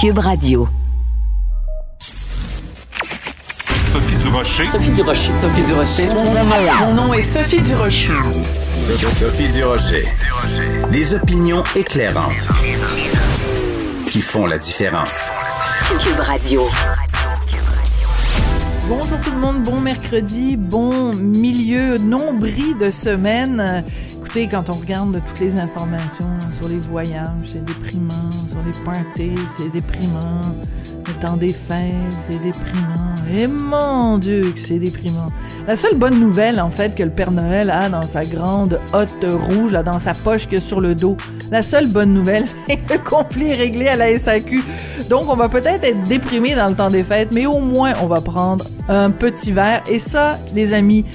Cube Radio. Sophie Durocher. Sophie Durocher. Sophie Durocher. Mon nom est Sophie Durocher. Sophie Durocher. Des opinions éclairantes qui font la différence. Cube Radio. Bonjour tout le monde, bon mercredi, bon milieu nombris de semaine. Écoutez, quand on regarde toutes les informations sur les voyages, c'est déprimant, sur les parties, c'est déprimant, le temps des fêtes, c'est déprimant. Et mon Dieu, que c'est déprimant. La seule bonne nouvelle, en fait, que le Père Noël a dans sa grande hotte rouge, dans sa poche que sur le dos, la seule bonne nouvelle, c'est le conflit réglé à la SAQ. Donc, on va peut-être être déprimé dans le temps des fêtes, mais au moins, on va prendre un petit verre. Et ça, les amis,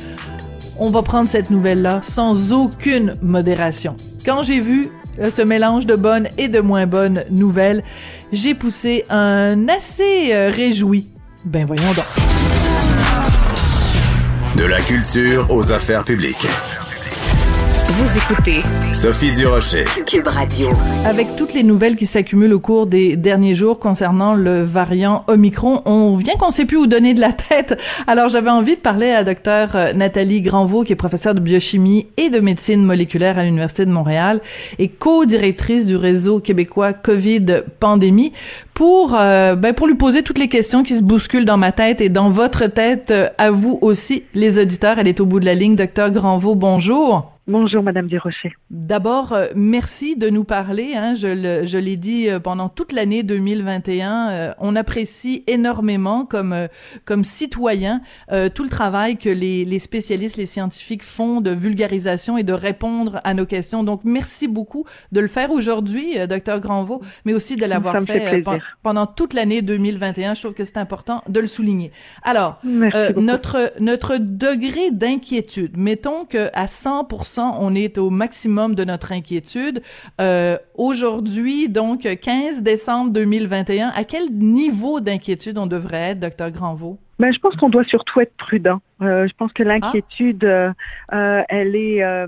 on va prendre cette nouvelle-là sans aucune modération. Quand j'ai vu euh, ce mélange de bonnes et de moins bonnes nouvelles, j'ai poussé un assez euh, réjoui. Ben voyons donc. De la culture aux affaires publiques. Vous écoutez Sophie Durocher. Cube Radio. Avec toutes les nouvelles qui s'accumulent au cours des derniers jours concernant le variant Omicron, on vient qu'on sait plus où donner de la tête. Alors j'avais envie de parler à docteur euh, Nathalie Granvaux, qui est professeure de biochimie et de médecine moléculaire à l'Université de Montréal et co-directrice du réseau québécois COVID Pandémie, pour euh, ben, pour lui poser toutes les questions qui se bousculent dans ma tête et dans votre tête euh, à vous aussi, les auditeurs. Elle est au bout de la ligne. Docteur Granvaux, bonjour. Bonjour, Madame Desrochers. D'abord, euh, merci de nous parler. Hein, je, le, je l'ai dit euh, pendant toute l'année 2021. euh, on apprécie énormément comme euh, comme citoyen euh, tout le travail que les, les spécialistes, les scientifiques font de vulgarisation et de répondre à nos questions. Donc, merci beaucoup de le faire aujourd'hui, Docteur Granvaux, mais aussi de l'avoir fait fait euh, pendant toute l'année 2021. Je trouve que c'est important de le souligner. Alors, euh, notre notre degré d'inquiétude, mettons que à 100% on est au maximum de notre inquiétude. Euh, Aujourd'hui, donc 15 décembre 2021, à quel niveau d'inquiétude on devrait être, docteur Granvaux Ben, je pense qu'on doit surtout être prudent. Euh, je pense que l'inquiétude, euh, euh, elle est, euh,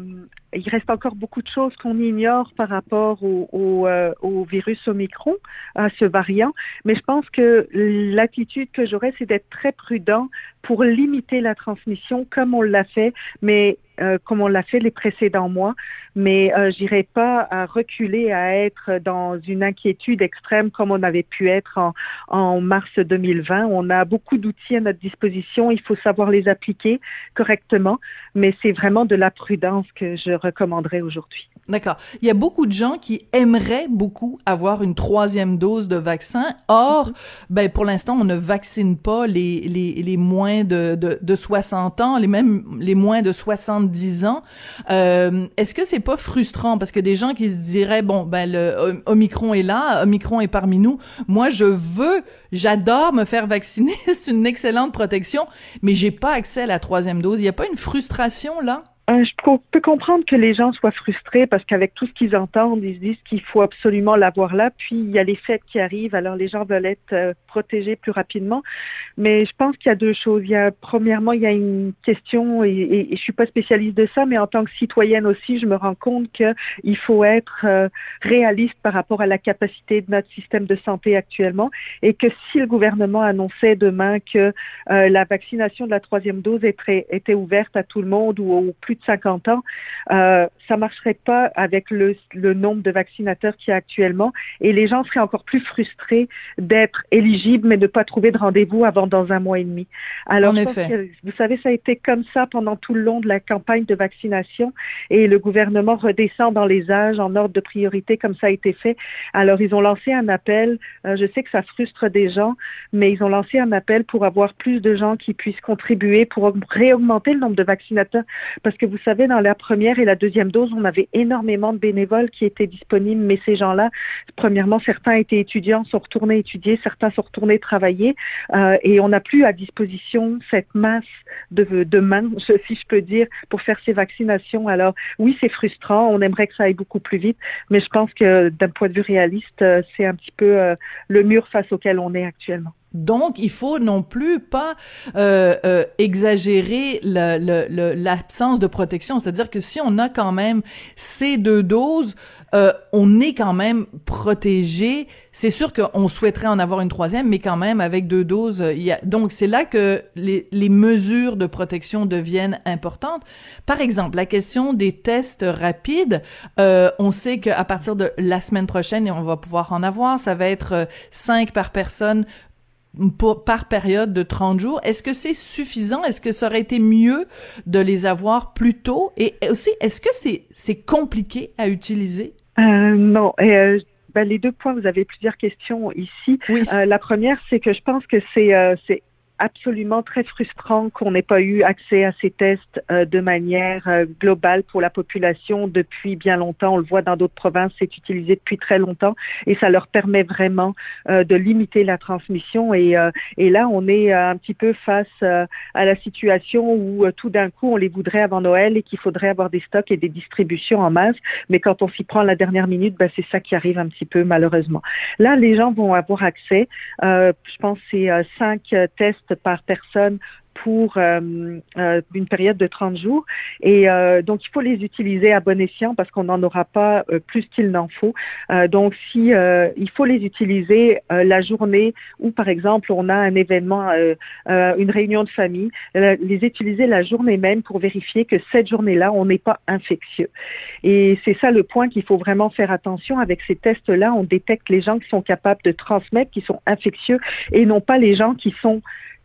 il reste encore beaucoup de choses qu'on ignore par rapport au, au, au virus Omicron, à ce variant. Mais je pense que l'attitude que j'aurais, c'est d'être très prudent pour limiter la transmission, comme on l'a fait, mais euh, comme on l'a fait les précédents mois. Mais euh, j'irai pas à reculer à être dans une inquiétude extrême comme on avait pu être en, en mars 2020. On a beaucoup d'outils à notre disposition. Il faut savoir les appliquer correctement, mais c'est vraiment de la prudence que je recommanderais aujourd'hui. D'accord. Il y a beaucoup de gens qui aimeraient beaucoup avoir une troisième dose de vaccin. Or, ben pour l'instant, on ne vaccine pas les les, les moins de, de de 60 ans, les même les moins de 70 ans. Euh, Est-ce que c'est pas frustrant? Parce que des gens qui se diraient bon ben le Omicron est là, Omicron est parmi nous. Moi, je veux, j'adore me faire vacciner, c'est une excellente protection, mais j'ai pas accès à la troisième dose. Il y a pas une frustration là? Euh, je peux comprendre que les gens soient frustrés parce qu'avec tout ce qu'ils entendent, ils se disent qu'il faut absolument l'avoir là. Puis il y a les fêtes qui arrivent, alors les gens veulent être euh, protégés plus rapidement. Mais je pense qu'il y a deux choses. Il y a premièrement, il y a une question et, et, et je suis pas spécialiste de ça, mais en tant que citoyenne aussi, je me rends compte que il faut être euh, réaliste par rapport à la capacité de notre système de santé actuellement et que si le gouvernement annonçait demain que la vaccination de la troisième dose était, était ouverte à tout le monde ou au plus plus de 50 ans, euh, ça marcherait pas avec le, le nombre de vaccinateurs qu'il y a actuellement et les gens seraient encore plus frustrés d'être éligibles mais de pas trouver de rendez-vous avant dans un mois et demi. Alors, en effet. vous savez, ça a été comme ça pendant tout le long de la campagne de vaccination et le gouvernement redescend dans les âges en ordre de priorité comme ça a été fait. Alors, ils ont lancé un appel. Euh, je sais que ça frustre des gens, mais ils ont lancé un appel pour avoir plus de gens qui puissent contribuer pour réaugmenter le nombre de vaccinateurs. Parce que vous savez, dans la première et la deuxième dose, on avait énormément de bénévoles qui étaient disponibles, mais ces gens-là, premièrement, certains étaient étudiants, sont retournés étudier, certains sont retournés travailler, euh, et on n'a plus à disposition cette masse de, de mains, si je peux dire, pour faire ces vaccinations. Alors, oui, c'est frustrant, on aimerait que ça aille beaucoup plus vite, mais je pense que d'un point de vue réaliste, euh, c'est un petit peu euh, le mur face auquel on est actuellement. Donc, il faut non plus pas euh, euh, exagérer l'absence de protection. C'est-à-dire que si on a quand même ces deux doses, euh, on est quand même protégé. C'est sûr qu'on souhaiterait en avoir une troisième, mais quand même avec deux doses. Il y a... Donc, c'est là que les, les mesures de protection deviennent importantes. Par exemple, la question des tests rapides. Euh, on sait qu'à partir de la semaine prochaine, on va pouvoir en avoir, ça va être cinq par personne par période de 30 jours. Est-ce que c'est suffisant? Est-ce que ça aurait été mieux de les avoir plus tôt? Et aussi, est-ce que c'est c'est compliqué à utiliser? Euh, non. Euh, ben, les deux points, vous avez plusieurs questions ici. Oui. Euh, la première, c'est que je pense que c'est absolument très frustrant qu'on n'ait pas eu accès à ces tests euh, de manière euh, globale pour la population depuis bien longtemps. On le voit dans d'autres provinces, c'est utilisé depuis très longtemps et ça leur permet vraiment euh, de limiter la transmission. Et, et là, on est un petit peu face à la situation où tout d'un coup, on les voudrait avant Noël et qu'il faudrait avoir des stocks et des distributions en masse. Mais quand on s'y prend la dernière minute, ben, c'est ça qui arrive un petit peu malheureusement. Là, les gens vont avoir accès. je pense c'est cinq tests par personne pour euh, euh, une période de 30 jours. Et euh, donc, il faut les utiliser à bon escient parce qu'on n'en aura pas plus qu'il n'en faut. donc, si il faut les utiliser la journée où, par exemple, on a un événement, une réunion de famille, les utiliser la journée même pour vérifier que cette journée-là, on n'est pas infectieux. Et c'est ça le point qu'il faut vraiment faire attention. Avec ces tests-là, on détecte les gens qui sont capables de transmettre, qui sont infectieux, et non pas les gens qui sont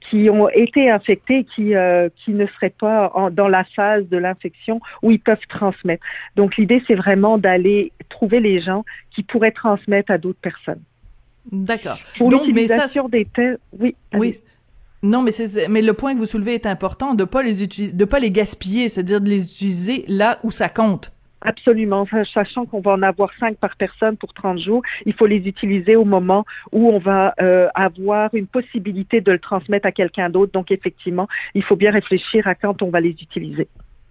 qui ont été infectés qui euh, qui ne seraient pas dans la phase de l'infection où ils peuvent transmettre. Donc l'idée c'est vraiment d'aller trouver les gens qui pourraient transmettre à d'autres personnes. D'accord. Pour l'utilisation des tests, oui. Oui. Non, mais c'est mais le point que vous soulevez est important de pas les utiliser, de pas les gaspiller, c'est-à-dire de les utiliser là où ça compte. Absolument, sachant qu'on va en avoir cinq par personne pour 30 jours, il faut les utiliser au moment où on va euh, avoir une possibilité de le transmettre à quelqu'un d'autre. Donc effectivement, il faut bien réfléchir à quand on va les utiliser.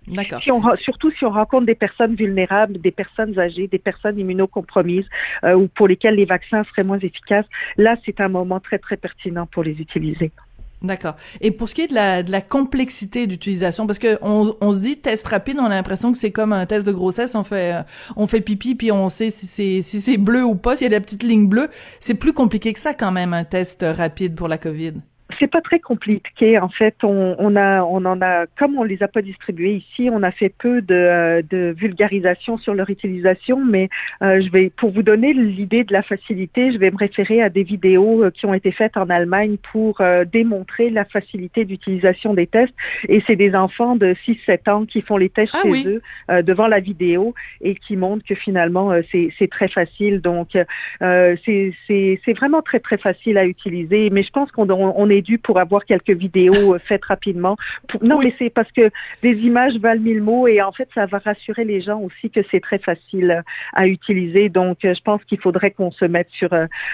D'accord. Si on, surtout si on rencontre des personnes vulnérables, des personnes âgées, des personnes immunocompromises euh, ou pour lesquelles les vaccins seraient moins efficaces, là c'est un moment très très pertinent pour les utiliser. D'accord. Et pour ce qui est de la, de la complexité d'utilisation, parce que on, on, se dit test rapide, on a l'impression que c'est comme un test de grossesse, on fait on fait pipi puis on sait si c'est si c'est bleu ou pas, s'il y a la petite ligne bleue. C'est plus compliqué que ça quand même un test rapide pour la COVID c'est pas très compliqué. En fait, on, on, a, on en a, comme on les a pas distribués ici, on a fait peu de, de vulgarisation sur leur utilisation. Mais euh, je vais, pour vous donner l'idée de la facilité, je vais me référer à des vidéos euh, qui ont été faites en Allemagne pour euh, démontrer la facilité d'utilisation des tests. Et c'est des enfants de 6-7 ans qui font les tests ah chez eux devant la vidéo et qui montrent que finalement c'est très facile. Donc c'est vraiment très très facile à utiliser. Mais je pense qu'on on est pour avoir quelques vidéos euh, faites rapidement. Non, mais c'est parce que des images valent mille mots et en fait, ça va rassurer les gens aussi que c'est très facile euh, à utiliser. Donc, euh, je pense qu'il faudrait qu'on se mette sur,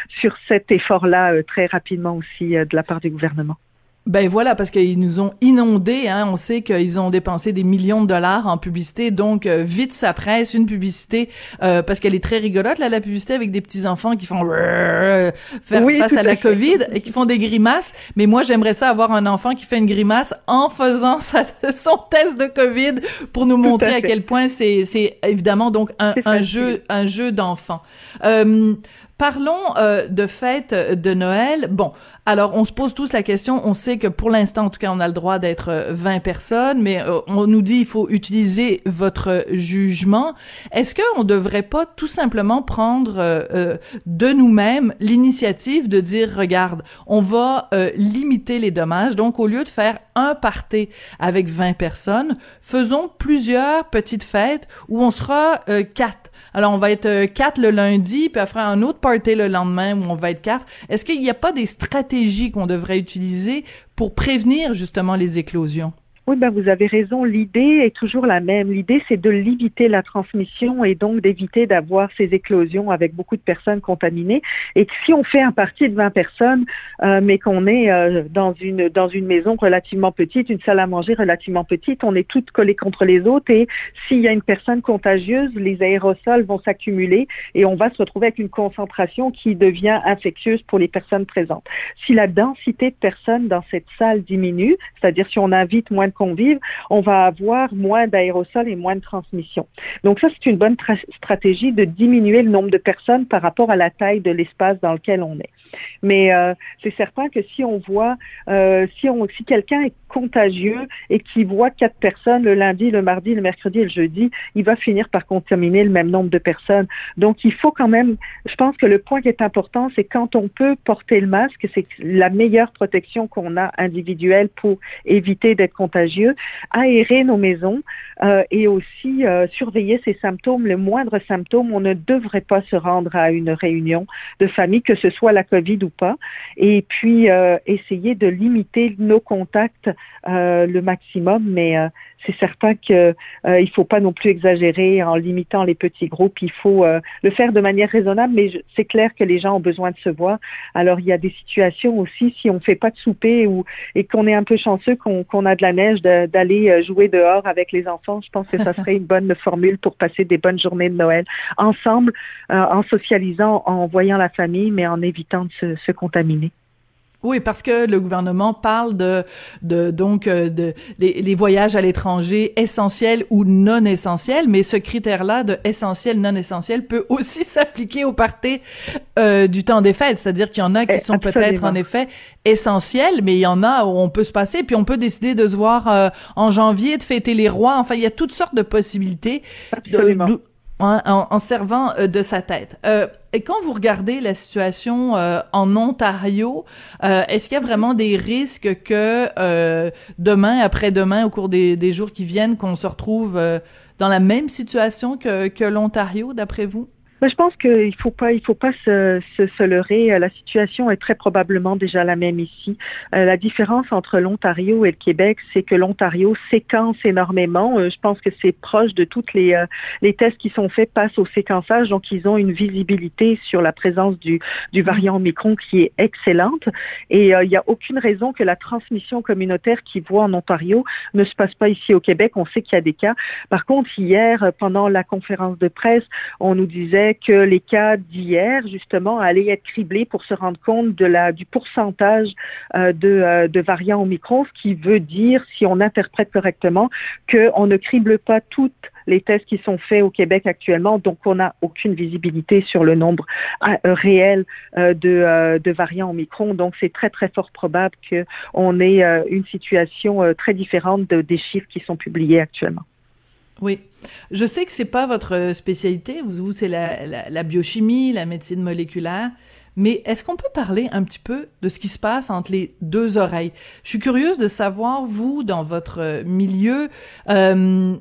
sur cet effort-là très rapidement aussi de la part du gouvernement. Ben voilà, parce qu'ils nous ont inondés. Hein. On sait qu'ils ont dépensé des millions de dollars en publicité, donc euh, vite ça presse une publicité euh, parce qu'elle est très rigolote là, la publicité avec des petits enfants qui font face à la Covid et qui font des grimaces. Mais moi, j'aimerais ça avoir un enfant qui fait une grimace en faisant son test de Covid pour nous montrer à, quel point c'est c'est évidemment donc un, un jeu un jeu d'enfant. Euh, Parlons euh, de fête de Noël. Bon, alors on se pose tous la question, on sait que pour l'instant, en tout cas, on a le droit d'être 20 personnes, mais on nous dit il faut utiliser votre jugement. Est-ce qu'on ne devrait pas tout simplement prendre de nous-mêmes l'initiative de dire, regarde, on va limiter les dommages, donc au lieu de faire un party avec 20 personnes, faisons plusieurs petites fêtes où on sera euh, quatre. Alors, on va être euh, quatre le lundi, puis après un autre party le lendemain où on va être quatre. Est-ce qu'il n'y a pas des stratégies qu'on devrait utiliser pour prévenir justement les éclosions? Oui, ben vous avez raison. L'idée est toujours la même. L'idée, c'est de limiter la transmission et donc d'éviter d'avoir ces éclosions avec beaucoup de personnes contaminées. Et si on fait un parti de 20 personnes, euh, mais qu'on est euh, dans une dans une maison relativement petite, une salle à manger relativement petite, on est toutes collées contre les autres. Et s'il y a une personne contagieuse, les aérosols vont s'accumuler et on va se retrouver avec une concentration qui devient infectieuse pour les personnes présentes. Si la densité de personnes dans cette salle diminue, c'est-à-dire si on invite moins de convives, on va avoir moins d'aérosols et moins de transmission. Donc ça, c'est une bonne stratégie de diminuer le nombre de personnes par rapport à la taille de l'espace dans lequel on est. Mais euh, c'est certain que si on voit, euh, si si quelqu'un est contagieux et qui voit quatre personnes le lundi, le mardi, le mercredi et le jeudi, il va finir par contaminer le même nombre de personnes. Donc il faut quand même, je pense que le point qui est important, c'est quand on peut porter le masque, c'est la meilleure protection qu'on a individuelle pour éviter d'être contagieux, aérer nos maisons euh, et aussi euh, surveiller ces symptômes. Le moindre symptôme, on ne devrait pas se rendre à une réunion de famille, que ce soit la COVID ou pas, et puis euh, essayer de limiter nos contacts le maximum, mais c'est certain qu'il euh, il faut pas non plus exagérer en limitant les petits groupes. Il faut euh, le faire de manière raisonnable, mais c'est clair que les gens ont besoin de se voir. Alors il y a des situations aussi, si on fait pas de souper ou et qu'on est un peu chanceux qu'on a de la neige, d'aller euh, jouer dehors avec les enfants. Je pense que ça serait une bonne formule pour passer des bonnes journées de Noël ensemble, en socialisant, en voyant la famille, mais en évitant de se contaminer. Oui, parce que le gouvernement parle de, de donc euh, de les, voyages à l'étranger essentiels ou non essentiels, mais ce critère-là de essentiel non essentiel peut aussi s'appliquer au party euh, du temps des fêtes, c'est-à-dire qu'il y en a qui eh, sont peut-être en effet essentiels, mais il y en a où on peut se passer, puis on peut décider de se voir euh, en janvier, de fêter les rois. Enfin, il y a toutes sortes de possibilités. De, Hein, en, servant de sa tête. Euh, et quand vous regardez la situation euh, en Ontario, est-ce qu'il y a vraiment des risques que demain, après-demain, au cours des, jours qui viennent, qu'on se retrouve dans la même situation que l'Ontario, d'après vous? Je pense qu'il faut pas, il faut pas se, se, se, leurrer. La situation est très probablement déjà la même ici. Euh, la différence entre l'Ontario et le Québec, c'est que l'Ontario séquence énormément. Euh, je pense que c'est proche de toutes les, euh, les tests qui sont faits passent au séquençage, donc ils ont une visibilité sur la présence du, du variant Omicron qui est excellente. Et il n'y a aucune raison que la transmission communautaire qui voit en Ontario ne se passe pas ici au Québec. On sait qu'il y a des cas. Par contre, hier, pendant la conférence de presse, on nous disait que les cas d'hier, justement, allaient être criblés pour se rendre compte de la, du pourcentage euh, de, euh, de variants Omicron, ce qui veut dire, si on interprète correctement, qu'on ne crible pas toutes les tests qui sont faits au Québec actuellement, donc on n'a aucune visibilité sur le nombre euh, réel de, de, variants Omicron. Donc c'est très très fort probable qu'on ait une situation très différente des chiffres qui sont publiés actuellement. Oui. Je sais que c'est pas votre spécialité. Vous, c'est la, biochimie, la médecine moléculaire. Mais est-ce qu'on peut parler un petit peu de ce qui se passe entre les deux oreilles? Je suis curieuse de savoir, vous, dans votre milieu, euh,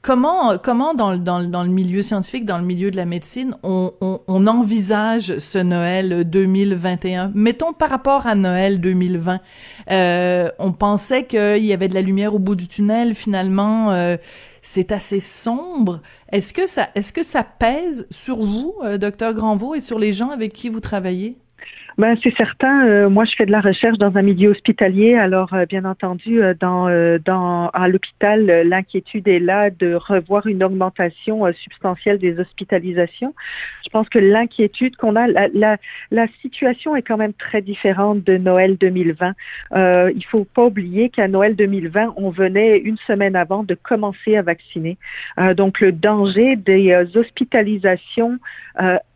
comment, comment dans, dans, dans, le milieu scientifique, dans le milieu de la médecine, on, on, on, envisage ce Noël 2021? Mettons par rapport à Noël 2020. Euh, on pensait qu'il y avait de la lumière au bout du tunnel. Finalement, euh, c'est assez sombre. Est-ce que ça, est-ce que ça pèse sur vous, euh, docteur Granvaux, et sur les gens avec qui vous travaillez? Ben, c'est certain. Euh, moi, je fais de la recherche dans un milieu hospitalier. Alors, euh, bien entendu, euh, dans, dans, à l'hôpital, l'inquiétude est là de revoir une augmentation substantielle des hospitalisations. Je pense que l'inquiétude qu'on a, la, la, la, situation est quand même très différente de Noël 2020. Euh, il faut pas oublier qu'à Noël 2020, on venait une semaine avant de commencer à vacciner. donc, le danger des hospitalisations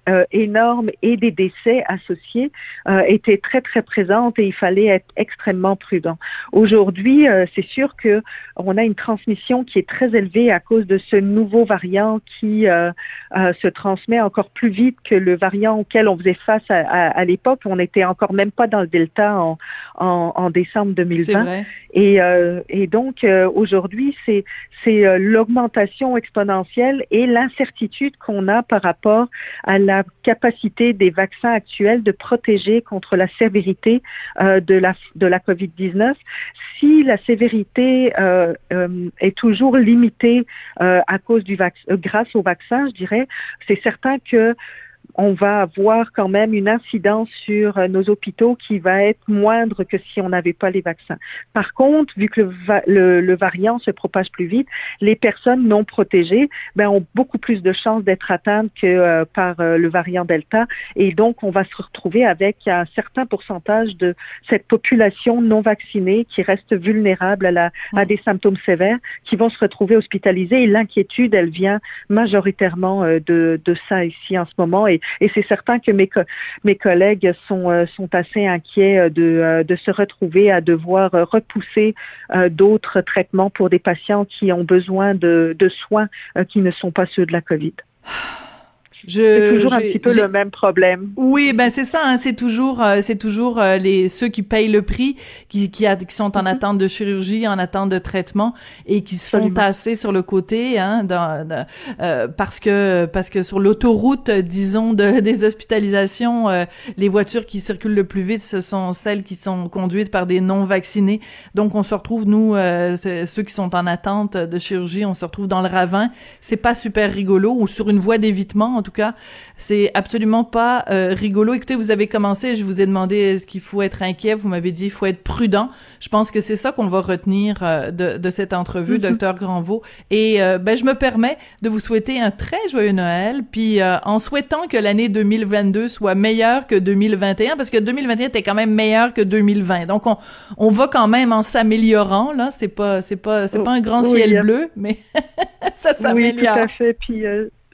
euh, énorme et des décès associés euh, étaient très très présentes et il fallait être extrêmement prudent. Aujourd'hui, euh, c'est sûr que on a une transmission qui est très élevée à cause de ce nouveau variant qui se transmet encore plus vite que le variant auquel on faisait face à, à, l'époque. On n'était encore même pas dans le delta en, en, en décembre 2020. Et, et donc aujourd'hui, c'est c'est l'augmentation exponentielle et l'incertitude qu'on a par rapport à la la capacité des vaccins actuels de protéger contre la sévérité euh, de la de la COVID-19. Si la sévérité euh, euh, est toujours limitée à cause du vaccin, grâce au vaccin, je dirais, c'est certain que on va avoir quand même une incidence sur euh, nos hôpitaux qui va être moindre que si on n'avait pas les vaccins. Par contre, vu que le, le, variant se propage plus vite, les personnes non protégées ben, ont beaucoup plus de chances d'être atteintes que euh, par euh, le variant Delta. Et donc, on va se retrouver avec un certain pourcentage de cette population non vaccinée qui reste vulnérable à, la, à des symptômes sévères, qui vont se retrouver hospitalisés. Et l'inquiétude, elle vient majoritairement de, de ça ici en ce moment. Et et, c'est certain que mes, mes collègues sont, euh, sont assez inquiets euh, de, euh, de se retrouver à devoir repousser d'autres traitements pour des patients qui ont besoin de, de soins qui ne sont pas ceux de la COVID. c'est toujours un petit peu le même problème. Oui, ben c'est ça. Hein, c'est toujours, euh, c'est toujours euh, les ceux qui payent le prix, qui qui, a, qui sont en mhm. attente de chirurgie, en attente de traitement et qui se font tasser sur le côté, hein, dans, euh, parce que parce que sur l'autoroute, disons, de, des hospitalisations, les voitures qui circulent le plus vite, ce sont celles qui sont conduites par des non vaccinés. Donc on se retrouve nous, ceux qui sont en attente de chirurgie, on se retrouve dans le ravin. C'est pas super rigolo ou sur une voie d'évitement en tout cas. C'est absolument pas euh, rigolo. Écoutez, vous avez commencé, je vous ai demandé est-ce qu'il faut être inquiet. Vous m'avez dit il faut être prudent. Je pense que c'est ça qu'on va retenir euh, de, de, cette entrevue, mm-hmm. docteur Granvaux. Et euh, ben, je me permets de vous souhaiter un très joyeux Noël, puis en souhaitant que l'année 2022 soit meilleure que 2021, parce que 2021 était quand même meilleur que 2020. Donc on, on va quand même en s'améliorant là. C'est pas c'est pas c'est pas un grand ciel bleu, mais ça s'améliore. Oui, tout à fait. Puis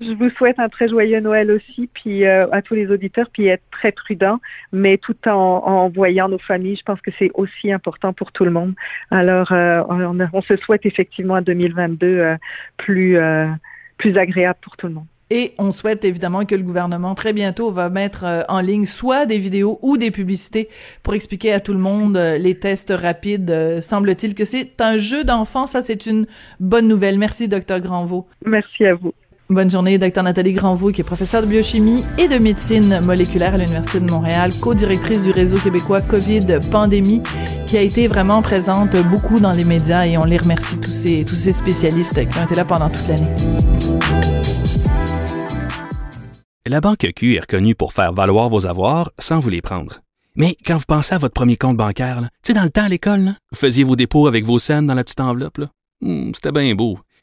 je vous souhaite un très joyeux Noël aussi, puis euh, à tous les auditeurs, puis être très prudent, mais tout en, en voyant nos familles. Je pense que c'est aussi important pour tout le monde. Alors, euh, on, on, se souhaite effectivement un 2022 euh, plus plus agréable pour tout le monde. Et on souhaite évidemment que le gouvernement très bientôt va mettre en ligne soit des vidéos ou des publicités pour expliquer à tout le monde les tests rapides. Semble-t-il que c'est un jeu d'enfant. Ça, c'est une bonne nouvelle. Merci, docteur Granvaux. Merci à vous. Bonne journée, docteur Nathalie Granvaux, qui est professeure de biochimie et de médecine moléculaire à l'Université de Montréal, co-directrice du réseau québécois COVID Pandémie, qui a été vraiment présente beaucoup dans les médias et on les remercie tous ces, tous ces spécialistes qui ont été là pendant toute l'année. La Banque Q est reconnue pour faire valoir vos avoirs sans vous les prendre. Mais quand vous pensez à votre premier compte bancaire, tu sais, dans le temps à l'école, vous faisiez vos dépôts avec vos scènes dans la petite enveloppe. Hmm, c'était bien beau.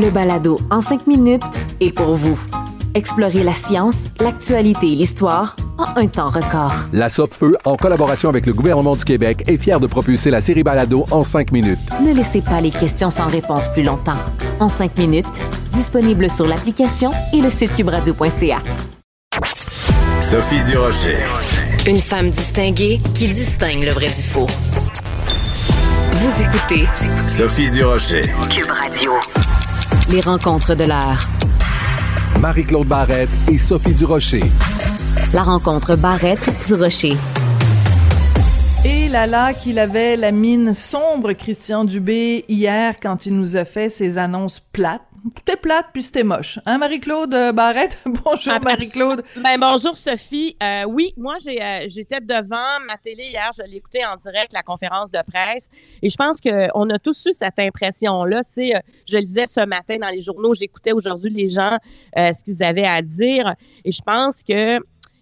Le balado en cinq minutes est pour vous. Explorez la science, l'actualité et l'histoire en un temps record. La Feu, en collaboration avec le gouvernement du Québec, est fière de propulser la série Balado en cinq minutes. Ne laissez pas les questions sans réponse plus longtemps. En cinq minutes, disponible sur l'application et le site cubradio.ca. Sophie Durocher. Une femme distinguée qui distingue le vrai du faux. Vous écoutez Sophie Durocher. Cube Radio. Les rencontres de l'heure. Marie-Claude Barrette et Sophie Durocher. La rencontre Barrette du Rocher. Et là là qu'il avait la mine sombre, Christian Dubé, hier, quand il nous a fait ses annonces plates. C'était plate, puis c'était moche. Hein, Marie-Claude euh, Barrette? bonjour, Ah, Marie-Claude. Ben, bonjour, Sophie. Euh, oui, moi, j'ai, euh, j'étais devant ma télé hier. Je l'ai écouté en direct, la conférence de presse. Et je pense qu'on a tous eu cette impression-là. Tu sais, je lisais ce matin dans les journaux, j'écoutais aujourd'hui les gens, euh, ce qu'ils avaient à dire. Et je pense que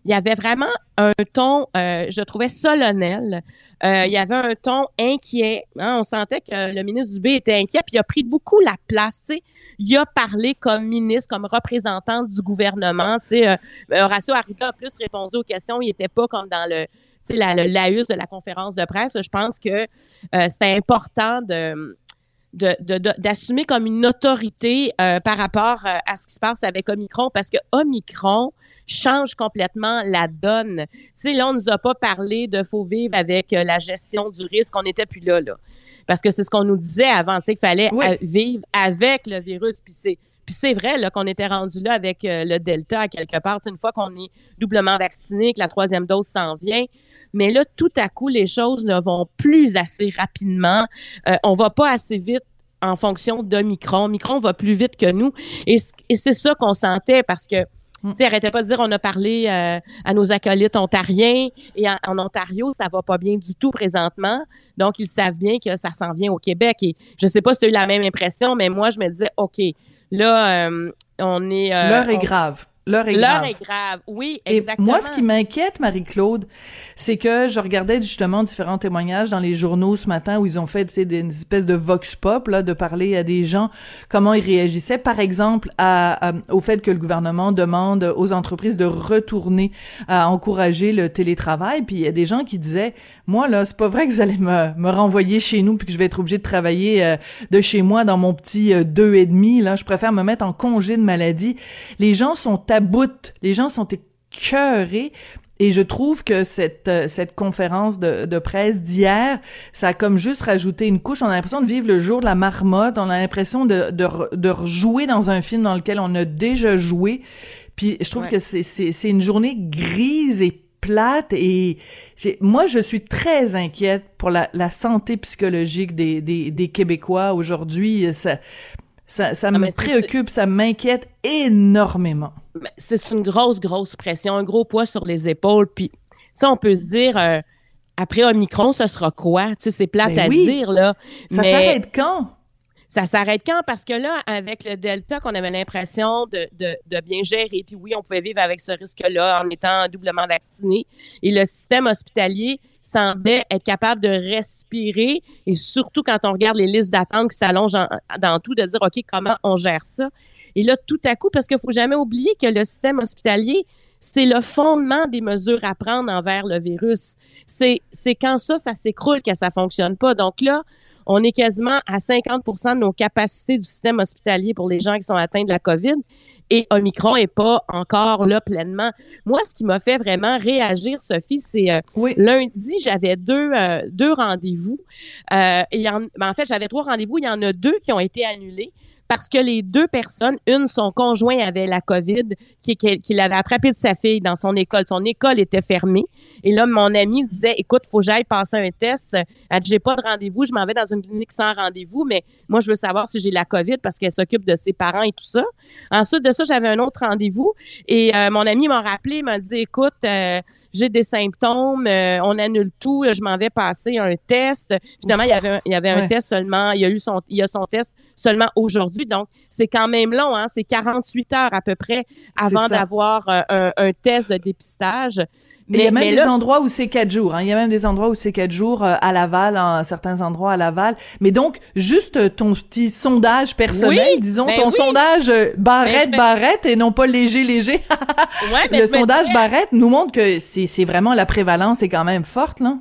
il y avait vraiment un ton, euh, je trouvais solennel. Euh, il y avait un ton inquiet. hein. On sentait que le ministre Dubé était inquiet, puis il a pris beaucoup la place. Il a parlé comme ministre, comme représentant du gouvernement. Euh, Horacio Arruda a plus répondu aux questions. Il n'était pas comme dans le la, de la conférence de presse. Je pense que euh, c'était important de d'assumer comme une autorité euh, par rapport à ce qui se passe avec Omicron, parce que Omicron change complètement la donne. Tu sais, là, on nous a pas parlé de faut vivre avec euh, la gestion du risque. On n'était plus là, là. Parce que c'est ce qu'on nous disait avant, tu sais, qu'il fallait Oui. euh, vivre avec le virus. Puis c'est puis c'est vrai là, qu'on était rendu là avec euh, le Delta à quelque part. Tu sais, une fois qu'on est doublement vacciné, que la troisième dose s'en vient. Mais là, tout à coup, les choses ne vont plus assez rapidement. Euh, on va pas assez vite en fonction d'Omicron. Micron va plus vite que nous. Et c'est ça qu'on sentait parce que Mm. pas de dire on a parlé euh, à nos acolytes ontariens et en, Ontario, ça va pas bien du tout présentement. Donc, ils savent bien que ça s'en vient au Québec. Et je sais pas si tu as eu la même impression, mais moi, je me disais, OK, là, euh, on est... euh, L'heure est grave. L'heure est L'heure grave. est grave. Oui, Et exactement. moi, ce qui m'inquiète, Marie-Claude, c'est que je regardais justement différents témoignages dans les journaux ce matin où ils ont fait tu sais, des une espèce de vox pop, là, de parler à des gens, comment ils réagissaient, par exemple, à, à- au fait que le gouvernement demande aux entreprises de retourner à encourager le télétravail. Puis il y a des gens qui disaient, moi, là, c'est pas vrai que vous allez me, me renvoyer chez nous puis que je vais être obligé de travailler euh, de chez moi dans mon petit euh, deux et demi. Là, je préfère me mettre en congé de maladie. Les gens sont à bout. Les gens sont écœurés. Et je trouve que cette, euh, cette conférence de, de presse d'hier, ça a comme juste rajouté une couche. On a l'impression de vivre le jour de la marmotte. On a l'impression de, de, re- de rejouer dans un film dans lequel on a déjà joué. Puis je trouve Ouais. que c'est, c'est, c'est une journée grise et plate et j'ai- moi je suis très inquiète pour la, la santé psychologique des, des, des Québécois aujourd'hui. Ça, ça, ça me Ah, préoccupe, ça m'inquiète énormément. C'est une grosse, grosse pression, un gros poids sur les épaules. Puis, sais, on peut se dire, euh, après Omicron, ce sera quoi? Tu sais, c'est plate Ben à oui. dire, là. Ça mais s'arrête quand? Ça s'arrête quand? Parce que là, avec le Delta, qu'on avait l'impression de, bien gérer, puis oui, on pouvait vivre avec ce risque-là en étant doublement vacciné. Et le système hospitalier semblait être capable de respirer, et surtout quand on regarde les listes d'attente qui s'allongent en- dans tout, de dire, OK, comment on gère ça? Et là, tout à coup, parce qu'il faut jamais oublier que le système hospitalier, c'est le fondement des mesures à prendre envers le virus. C'est quand ça, ça s'écroule que ça fonctionne pas. Donc là, on est quasiment à 50% de nos capacités du système hospitalier pour les gens qui sont atteints de la COVID et Omicron est pas encore là pleinement. Moi, ce qui m'a fait vraiment réagir, Sophie, c'est euh, Oui. lundi, j'avais deux, euh, deux rendez-vous. Euh, et en, ben, en fait, j'avais trois rendez-vous. Il y en a deux qui ont été annulés parce que les deux personnes, une, son conjoint avait la COVID, qui, qui, qui l'avait attrapé de sa fille dans son école. Son école était fermée. Et là, mon ami disait, écoute, faut que j'aille passer un test. Elle dit, j'ai pas de rendez-vous, je m'en vais dans une clinique sans rendez-vous, mais moi, je veux savoir si j'ai la COVID parce qu'elle s'occupe de ses parents et tout ça. Ensuite de ça, j'avais un autre rendez-vous et euh, mon ami m'a rappelé, m'a dit, écoute, euh, j'ai des symptômes, euh, on annule tout, je m'en vais passer un test. Finalement, il y avait un, il y avait un test seulement, il y a eu son, il y a son test seulement aujourd'hui. Donc, c'est quand même long, hein, c'est 48 heures à peu près avant d'avoir euh, un, un test de dépistage. Mais il y a même des là, endroits où c'est quatre jours. hein. Il y a même des endroits où c'est quatre jours euh, à Laval, en certains endroits à Laval. Mais donc, juste euh, ton petit sondage personnel, Oui, disons, ben ton oui. sondage euh, Barrette, Ben, me- Barrette et non pas léger, léger. ouais, mais Le sondage disais- Barrette nous montre que c'est vraiment la prévalence est quand même forte, là.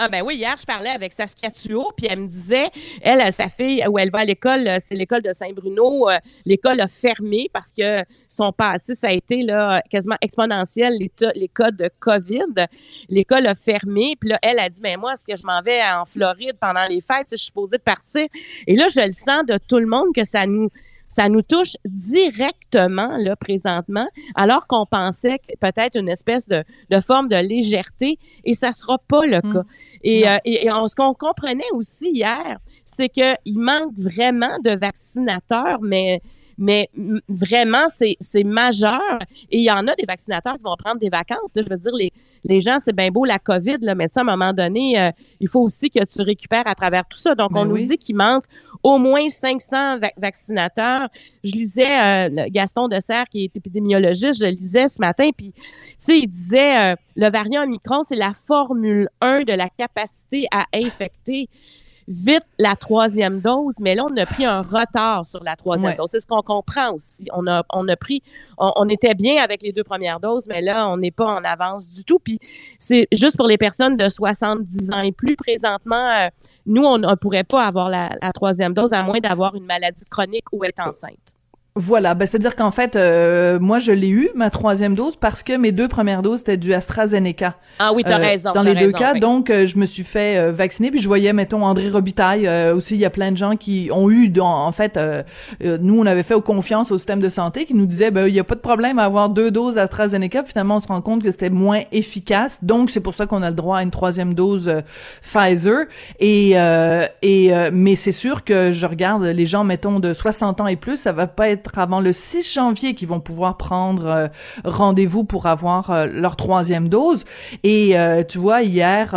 Ah ben oui, hier, je parlais avec Saskia Thuot, puis elle me disait, elle, sa fille, où elle va à l'école, euh, c'est l'école de Saint-Bruno, euh, l'école a fermé parce que son passé, ça a été là, quasiment exponentiel, les, les cas de COVID. L'école a fermé, puis là, elle a dit, mais moi, est-ce que je m'en vais en Floride pendant les fêtes? Je suis supposée de partir? Et là, je le sens de tout le monde que ça nous ça nous touche directement là présentement, alors qu'on pensait peut-être une espèce de, de, forme de légèreté, et ça sera pas le mmh. cas. Et, euh, et, et ce qu'on comprenait aussi hier, c'est qu'il manque vraiment de vaccinateurs, mais mais vraiment, c'est majeur. Et il y en a des vaccinateurs qui vont prendre des vacances. Je veux dire, les, les gens, c'est bien beau la COVID, là, mais ça, à un moment donné, euh, il faut aussi que tu récupères à travers tout ça. Donc, ben on nous dit qu'il manque au moins 500 vaccinateurs. Je lisais euh, Gaston Dessert, qui est épidémiologiste, je lisais ce matin, puis, tu sais, il disait, euh, le variant Omicron, c'est la formule 1 de la capacité à infecter vite la troisième dose, mais là, on a pris un retard sur la troisième dose. C'est ce qu'on comprend aussi. On a, on a pris, on, était bien avec les deux premières doses, mais là, on n'est pas en avance du tout. Puis c'est juste pour les personnes de 70 ans et plus présentement. Euh, nous, on ne pourrait pas avoir la, la troisième dose à moins d'avoir une maladie chronique ou être enceinte. Voilà, ben c'est-à-dire qu'en fait, euh, moi je l'ai eu ma troisième dose parce que mes deux premières doses c'était du AstraZeneca. Ah oui, t'as euh, raison. Dans les deux cas, donc euh, je me suis fait vacciner puis je voyais mettons André Robitaille aussi. Il y a plein de gens qui ont eu, dans, en fait, nous on avait fait confiance au système de santé qui nous disait ben il y a pas de problème à avoir deux doses AstraZeneca. finalement on se rend compte que c'était moins efficace. Donc c'est pour ça qu'on a le droit à une troisième dose Pfizer. Et et mais c'est sûr que je regarde les gens mettons de 60 ans et plus, ça va pas être avant le 6 janvier qu'ils vont pouvoir prendre euh, rendez-vous pour avoir euh, leur troisième dose. Et euh, tu vois, hier,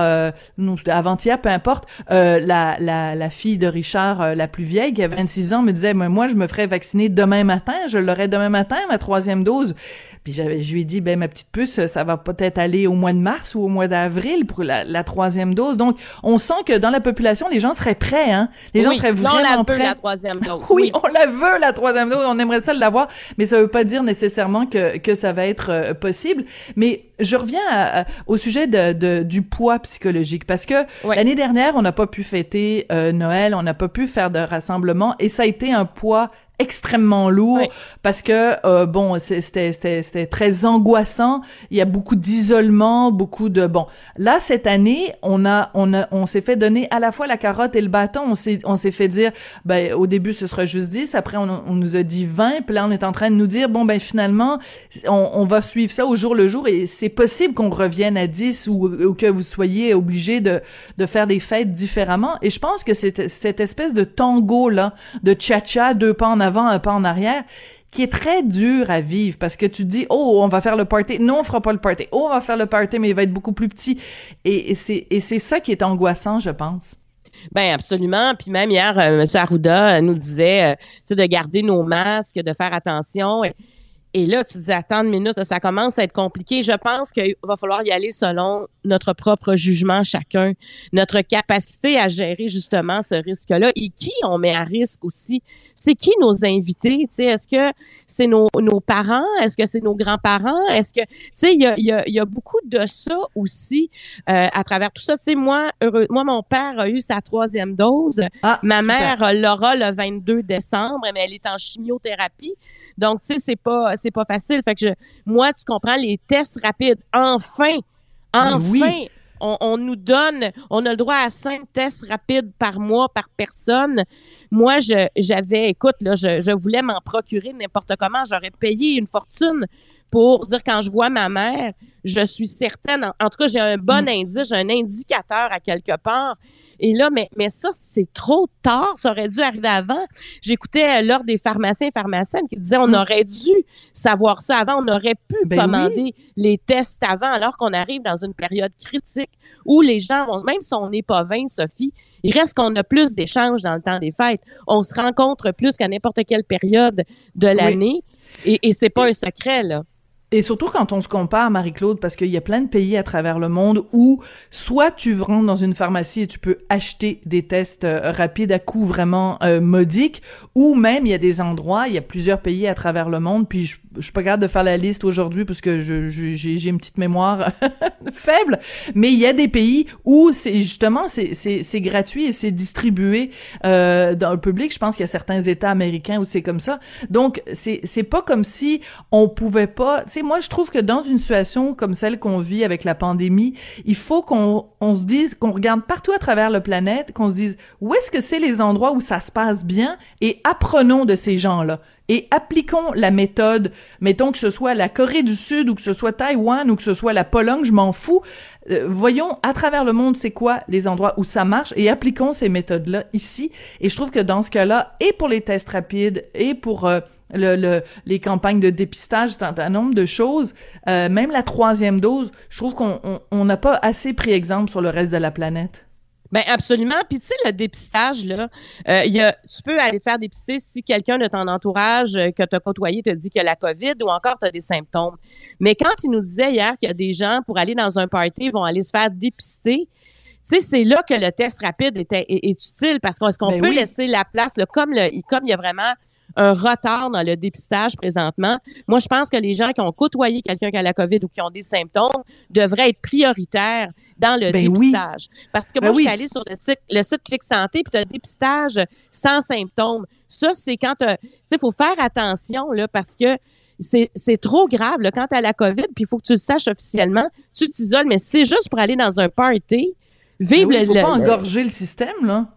avant-hier, peu importe, la, la, la fille de Richard, la plus vieille, qui a 26 ans, me disait, moi, je me ferais vacciner demain matin, je l'aurai demain matin, ma troisième dose. Puis j'avais, je lui ai dit, ben ma petite puce, ça va peut-être aller au mois de mars ou au mois d'avril pour la, la, troisième dose. Donc, on sent que dans la population, les gens seraient prêts, hein. Les gens seraient vraiment on la prêts. la troisième dose. oui, on la veut la troisième dose. On aimerait ça l'avoir, mais ça veut pas dire nécessairement que que ça va être euh, possible. Mais je reviens au sujet de, de, du poids psychologique parce que l'année dernière, on n'a pas pu fêter euh, Noël, on n'a pas pu faire de rassemblement et ça a été un poids extrêmement lourd parce que euh, bon c'était c'était très angoissant. Il y a beaucoup d'isolement beaucoup de bon. Là cette année on a on a on s'est fait donner à la fois la carotte et le bâton. On s'est on s'est fait dire ben au début ce sera juste 10 après on, on, nous a dit 20 puis là on est en train de nous dire bon ben finalement on, on va suivre ça au jour le jour. Et c'est possible qu'on revienne à 10 ou, ou, que vous soyez obligé de de faire des fêtes différemment. Et je pense que c'est cette espèce de tango là de cha-cha deux pas en avant avant, un pas en arrière, qui est très dur à vivre parce que tu dis oh on va faire le party non on fera pas le party oh on va faire le party mais il va être beaucoup plus petit et, c'est et c'est ça qui est angoissant je pense ben absolument. Puis même hier, euh, M. Arruda nous disait, euh, de garder nos masques, de faire attention. Et, et là, tu dis, attends une minute, ça commence à être compliqué. Je pense qu'il va falloir y aller selon notre propre jugement chacun, notre capacité à gérer justement ce risque-là et qui on met à risque aussi. C'est qui nos invités? Est-ce que c'est nos, nos, parents? Est-ce que c'est nos grands-parents? Est-ce que, tu sais, il y a, y, a, y a, beaucoup de ça aussi euh, à travers tout ça. Tu sais, moi, heureux, moi, mon père a eu sa troisième dose. Ah, Ma mère l'aura le 22 décembre, mais elle est en chimiothérapie. Donc, tu sais, c'est pas, c'est pas facile. Fait que je, moi, tu comprends, les tests rapides, enfin, ben enfin, on, nous donne, on a le droit à cinq tests rapides par mois par personne. Moi, j'avais, écoute, là, je, je voulais m'en procurer n'importe comment. J'aurais payé une fortune pour dire quand je vois ma mère, je suis certaine, en, tout cas, j'ai un bon mm. indice, j'ai un indicateur à quelque part. Et là, mais, mais ça, c'est trop tard. Ça aurait dû arriver avant. J'écoutais euh, l'ordre des pharmaciens et pharmaciennes qui disaient on mm. aurait dû savoir ça avant. On aurait pu ben commander les tests avant alors qu'on arrive dans une période critique où les gens vont, même si on n'est pas 20, Sophie, il reste qu'on a plus d'échanges dans le temps des fêtes. On se rencontre plus qu'à n'importe quelle période de l'année. Et, et c'est pas un secret, là. Et surtout quand on se compare, Marie-Claude, parce qu'il y a plein de pays à travers le monde où soit tu rentres dans une pharmacie et tu peux acheter des tests euh, rapides à coût vraiment euh, modique, ou même il y a des endroits, il y a plusieurs pays à travers le monde, puis je, je suis pas capable de faire la liste aujourd'hui parce que j'ai une petite mémoire faible, mais il y a des pays où c'est justement c'est gratuit et c'est distribué euh, dans le public. Je pense qu'il y a certains États américains où c'est comme ça. Donc c'est c'est pas comme si on pouvait pas, moi, je trouve que dans une situation comme celle qu'on vit avec la pandémie, il faut qu'on on se dise, qu'on regarde partout à travers la planète, qu'on se dise où est-ce que c'est les endroits où ça se passe bien et apprenons de ces gens-là et appliquons la méthode, mettons que ce soit la Corée du Sud ou que ce soit Taïwan ou que ce soit la Pologne, je m'en fous. Euh, voyons à travers le monde c'est quoi les endroits où ça marche et appliquons ces méthodes-là ici. Et je trouve que dans ce cas-là, et pour les tests rapides et pour euh, le, les campagnes de dépistage, c'est un, nombre de choses. Euh, même la troisième dose, je trouve qu'on n'a pas assez pris exemple sur le reste de la planète. Ben absolument. Puis tu sais, le dépistage, là, euh, y a, tu peux aller te faire dépister si quelqu'un de ton entourage euh, que tu as côtoyé te dit qu'il a la COVID ou encore tu as des symptômes. Mais quand il nous disait hier qu'il y a des gens, pour aller dans un party, vont aller se faire dépister, tu sais, c'est là que le test rapide était, est, utile parce qu'on est-ce qu'on ben peut laisser la place, là, comme, le, comme il y a vraiment un retard dans le dépistage présentement. Moi, je pense que les gens qui ont côtoyé quelqu'un qui a la COVID ou qui ont des symptômes devraient être prioritaires dans le ben dépistage. Parce que ben moi, je suis allée sur le site, le site Clic Santé, puis tu as dépistage sans symptômes. Ça, c'est quand tu sais, il faut faire attention, là, parce que c'est trop grave, là, quand tu as la COVID, puis il faut que tu le saches officiellement, tu t'isoles, mais c'est juste pour aller dans un party, vivre ben oui, faut pas engorger le système, là.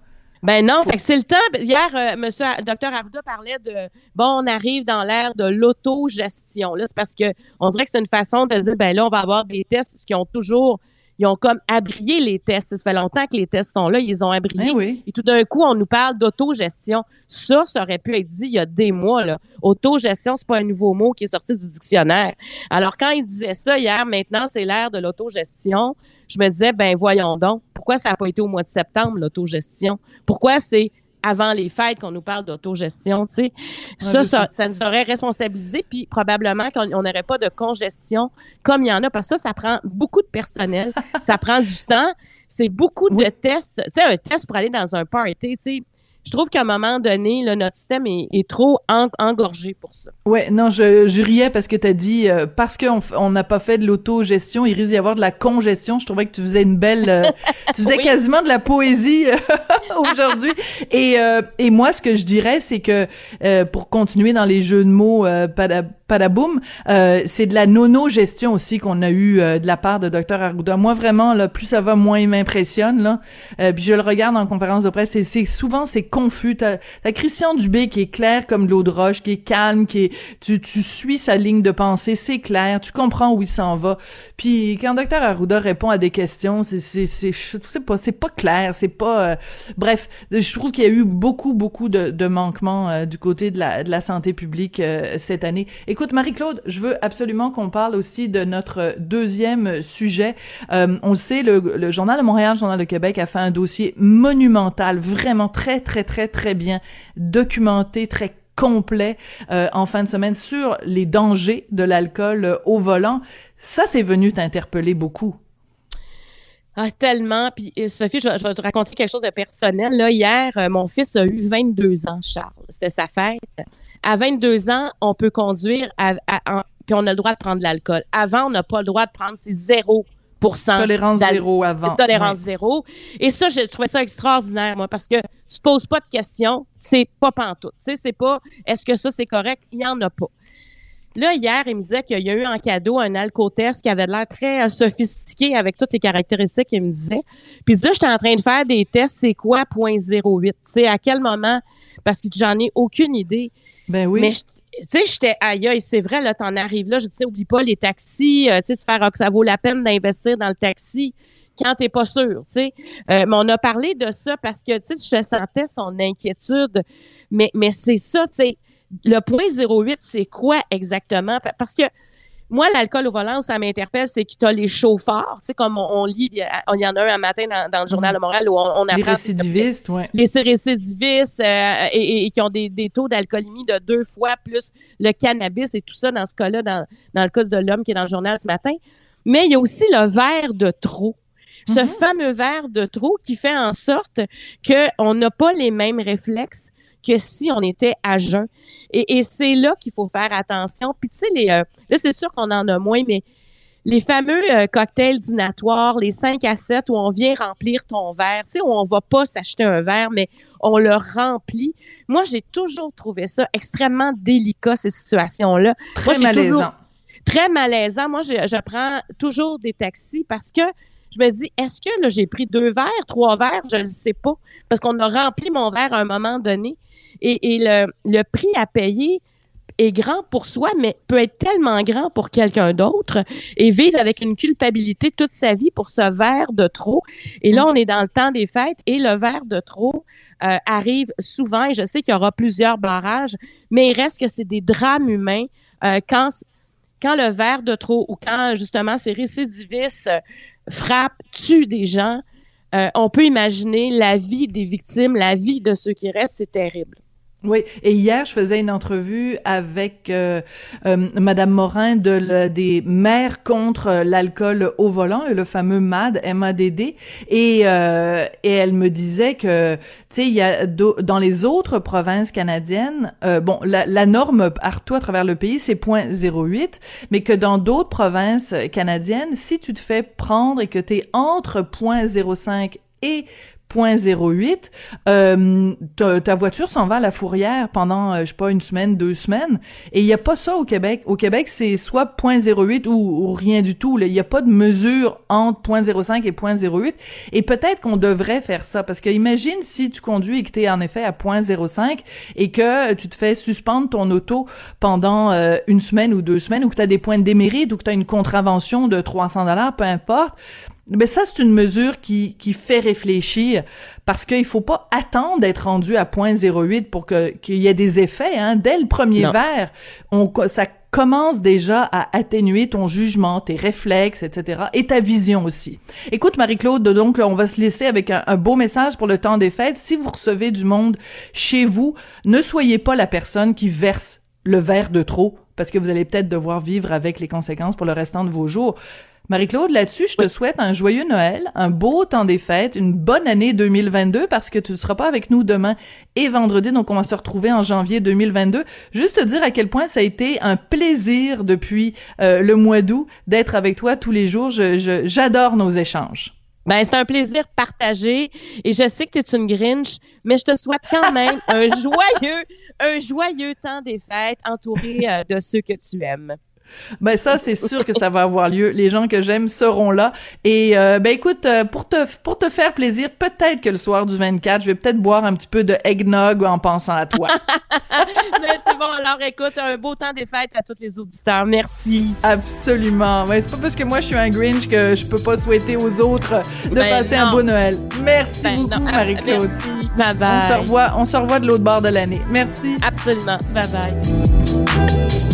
Ben non, fait que c'est le temps. Hier, euh, monsieur docteur Arruda parlait de bon, on arrive dans l'ère de l'autogestion. Là, c'est parce que on dirait que c'est une façon de dire ben là, on va avoir des tests qui ont toujours ils ont comme abrié les tests. Ça fait longtemps que les tests sont là, ils ont abrié. Ben Et tout d'un coup, on nous parle d'autogestion. Ça, ça aurait pu être dit il y a des mois. Là. Autogestion, c'est pas un nouveau mot qui est sorti du dictionnaire. Alors, quand il disait ça hier, maintenant, c'est l'ère de l'autogestion, je me disais, ben voyons donc, pourquoi ça n'a pas été au mois de septembre, l'autogestion? Pourquoi c'est avant les fêtes qu'on nous parle d'autogestion, tu sais? ça, ça, nous aurait responsabilisé, puis probablement qu'on n'aurait pas de congestion comme il y en a, parce que ça, ça prend beaucoup de personnel, ça prend du temps, c'est beaucoup de tests. Tu sais, un test pour aller dans un party, tu sais, je trouve qu'à un moment donné, là, notre système est, trop engorgé pour ça. Ouais, non, je, je riais parce que tu as dit euh, parce qu'on n'a pas fait de l'autogestion, il risque d'y avoir de la congestion. Je trouvais que tu faisais une belle, euh, tu faisais quasiment de la poésie euh, aujourd'hui. Et et moi, ce que je dirais, c'est que pour continuer dans les jeux de mots, padaboum, euh, c'est de la nono-gestion aussi qu'on a eu de la part de Dr Arruda. Moi, vraiment, là, plus ça va, moins il m'impressionne. Là, puis je le regarde en conférence de presse, et c'est souvent c'est confus. T'as, Christian Dubé qui est clair comme l'eau de roche, qui est calme, qui est, tu, tu suis sa ligne de pensée, c'est clair, tu comprends où il s'en va. Puis quand Dr Arruda répond à des questions, c'est, c'est, c'est, c'est pas, c'est pas clair, c'est pas, euh, bref, je trouve qu'il y a eu beaucoup, beaucoup de, de manquements euh, du côté de la, de la santé publique euh, cette année. Écoute, Marie-Claude, je veux absolument qu'on parle aussi de notre deuxième sujet. on le sait, le, le Journal de Montréal, le Journal de Québec a fait un dossier monumental, vraiment très, très très, très, bien documenté, très complet euh, en fin de semaine sur les dangers de l'alcool euh, au volant. Ça, c'est venu t'interpeller beaucoup. Ah, tellement. Puis, euh, Sophie, je vais, te raconter quelque chose de personnel. Hier, mon fils a eu 22 ans, Charles. C'était sa fête. À 22 ans, on peut conduire, puis on a le droit de prendre de l'alcool. Avant, on n'a pas le droit de prendre, c'est zéro Tolérance zéro avant. Tolérance zéro. Et ça, je trouvais ça extraordinaire, moi, parce que tu poses pas de questions, c'est pas pantoute. Tu sais, c'est pas est-ce que ça c'est correct? Il y en a pas. Là, hier, il me disait qu'il y a eu en cadeau un alcotest qui avait l'air très euh, sophistiqué avec toutes les caractéristiques qu'il me disait. Puis là, j'étais en train de faire des tests, c'est quoi 0.08? Tu sais, à quel moment? Parce que j'en ai aucune idée. Ben oui. Mais tu sais, j'étais aïe, c'est vrai, là, t'en arrives là, je dis, oublie pas les taxis, euh, tu sais, faire ça vaut la peine d'investir dans le taxi quand t'es pas sûr, tu sais. Euh, mais on a parlé de ça parce que, tu sais, je sentais son inquiétude. Mais, mais c'est ça, tu sais. Le point 08, c'est quoi exactement? Parce que moi, l'alcool au volant, ça m'interpelle, c'est que tu as les chauffeurs, tu sais, comme on, lit, il y en a un un matin dans, le Journal de Montréal où on, apprend... Les récidivistes, oui. Les récidivistes euh, et, qui ont des, taux d'alcoolémie de deux fois plus le cannabis et tout ça dans ce cas-là, dans, dans le cas de l'homme qui est dans le journal ce matin. Mais il y a aussi le verre de trop. Ce mm-hmm. fameux verre de trop qui fait en sorte qu'on n'a pas les mêmes réflexes que si on était à jeun. Et, c'est là qu'il faut faire attention. Puis tu sais, les, euh, là, c'est sûr qu'on en a moins, mais les fameux euh, cocktails dînatoires, les 5 à 7 où on vient remplir ton verre, tu sais, où on va pas s'acheter un verre, mais on le remplit. Moi, j'ai toujours trouvé ça extrêmement délicat, ces situations-là. Très Moi, malaisant. très malaisant. Moi, je, je prends toujours des taxis parce que je me dis, est-ce que là, j'ai pris deux verres, trois verres? Je ne sais pas. Parce qu'on a rempli mon verre à un moment donné. Et, et le, le prix à payer, est grand pour soi, mais peut être tellement grand pour quelqu'un d'autre et vivre avec une culpabilité toute sa vie pour ce verre de trop. Et là, on est dans le temps des fêtes et le verre de trop euh, arrive souvent. Et je sais qu'il y aura plusieurs barrages, mais il reste que c'est des drames humains euh, quand quand le verre de trop ou quand justement ces récidivistes euh, frappent, tuent des gens. on peut imaginer la vie des victimes, la vie de ceux qui restent, c'est terrible. Oui, et hier, je faisais une entrevue avec euh, euh, Madame Morin de des maires contre l'alcool au volant, le fameux MAD, M-A-D-D, et, euh, et elle me disait que, tu sais, il y a dans les autres provinces canadiennes, euh, bon, la, la norme partout à travers le pays, c'est 0.08, mais que dans d'autres provinces canadiennes, si tu te fais prendre et que tu es entre 0.05 et 0.08, euh, ta, voiture s'en va à la fourrière pendant, euh, je sais pas, une semaine, deux semaines. Et il n'y a pas ça au Québec. Au Québec, c'est soit 0.08 ou, ou, rien du tout. Il n'y a pas de mesure entre 0.05 et 0.08. Et peut-être qu'on devrait faire ça. Parce que imagine si tu conduis et que tu es en effet à 0.05 et que tu te fais suspendre ton auto pendant euh, une semaine ou deux semaines ou que tu as des points de démérite ou que tu as une contravention de 300 dollars, peu importe mais ça, c'est une mesure qui, qui fait réfléchir parce qu'il faut pas attendre d'être rendu à 0.08 pour que qu'il y ait des effets. Hein. Dès le premier verre, on, ça commence déjà à atténuer ton jugement, tes réflexes, etc. et ta vision aussi. Écoute, Marie-Claude, donc là, on va se laisser avec un, un, beau message pour le temps des fêtes. Si vous recevez du monde chez vous, ne soyez pas la personne qui verse le verre de trop parce que vous allez peut-être devoir vivre avec les conséquences pour le restant de vos jours. Marie-Claude, là-dessus, je te souhaite un joyeux Noël, un beau temps des fêtes, une bonne année 2022 parce que tu ne seras pas avec nous demain et vendredi, donc on va se retrouver en janvier 2022. Juste te dire à quel point ça a été un plaisir depuis euh, le mois d'août d'être avec toi tous les jours. J'adore je, nos échanges. Ben, c'est un plaisir partagé et je sais que tu es une Grinch, mais je te souhaite quand même un joyeux, un joyeux temps des fêtes entouré euh, de ceux que tu aimes. Ben ça, c'est sûr que ça va avoir lieu. Les gens que j'aime seront là. Et euh, ben écoute, euh, pour te pour te faire plaisir, peut-être que le soir du 24, je vais peut-être boire un petit peu de eggnog en pensant à toi. Mais c'est bon. Alors écoute, un beau temps des fêtes à tous les auditeurs. Merci. Absolument. Mais c'est pas parce que moi je suis un Grinch que je peux pas souhaiter aux autres de ben passer un beau Noël. Merci ben beaucoup, Marie-Claude. Bye bye. On se revoit, on se revoit de l'autre bord de l'année. Merci. Absolument. Bye bye.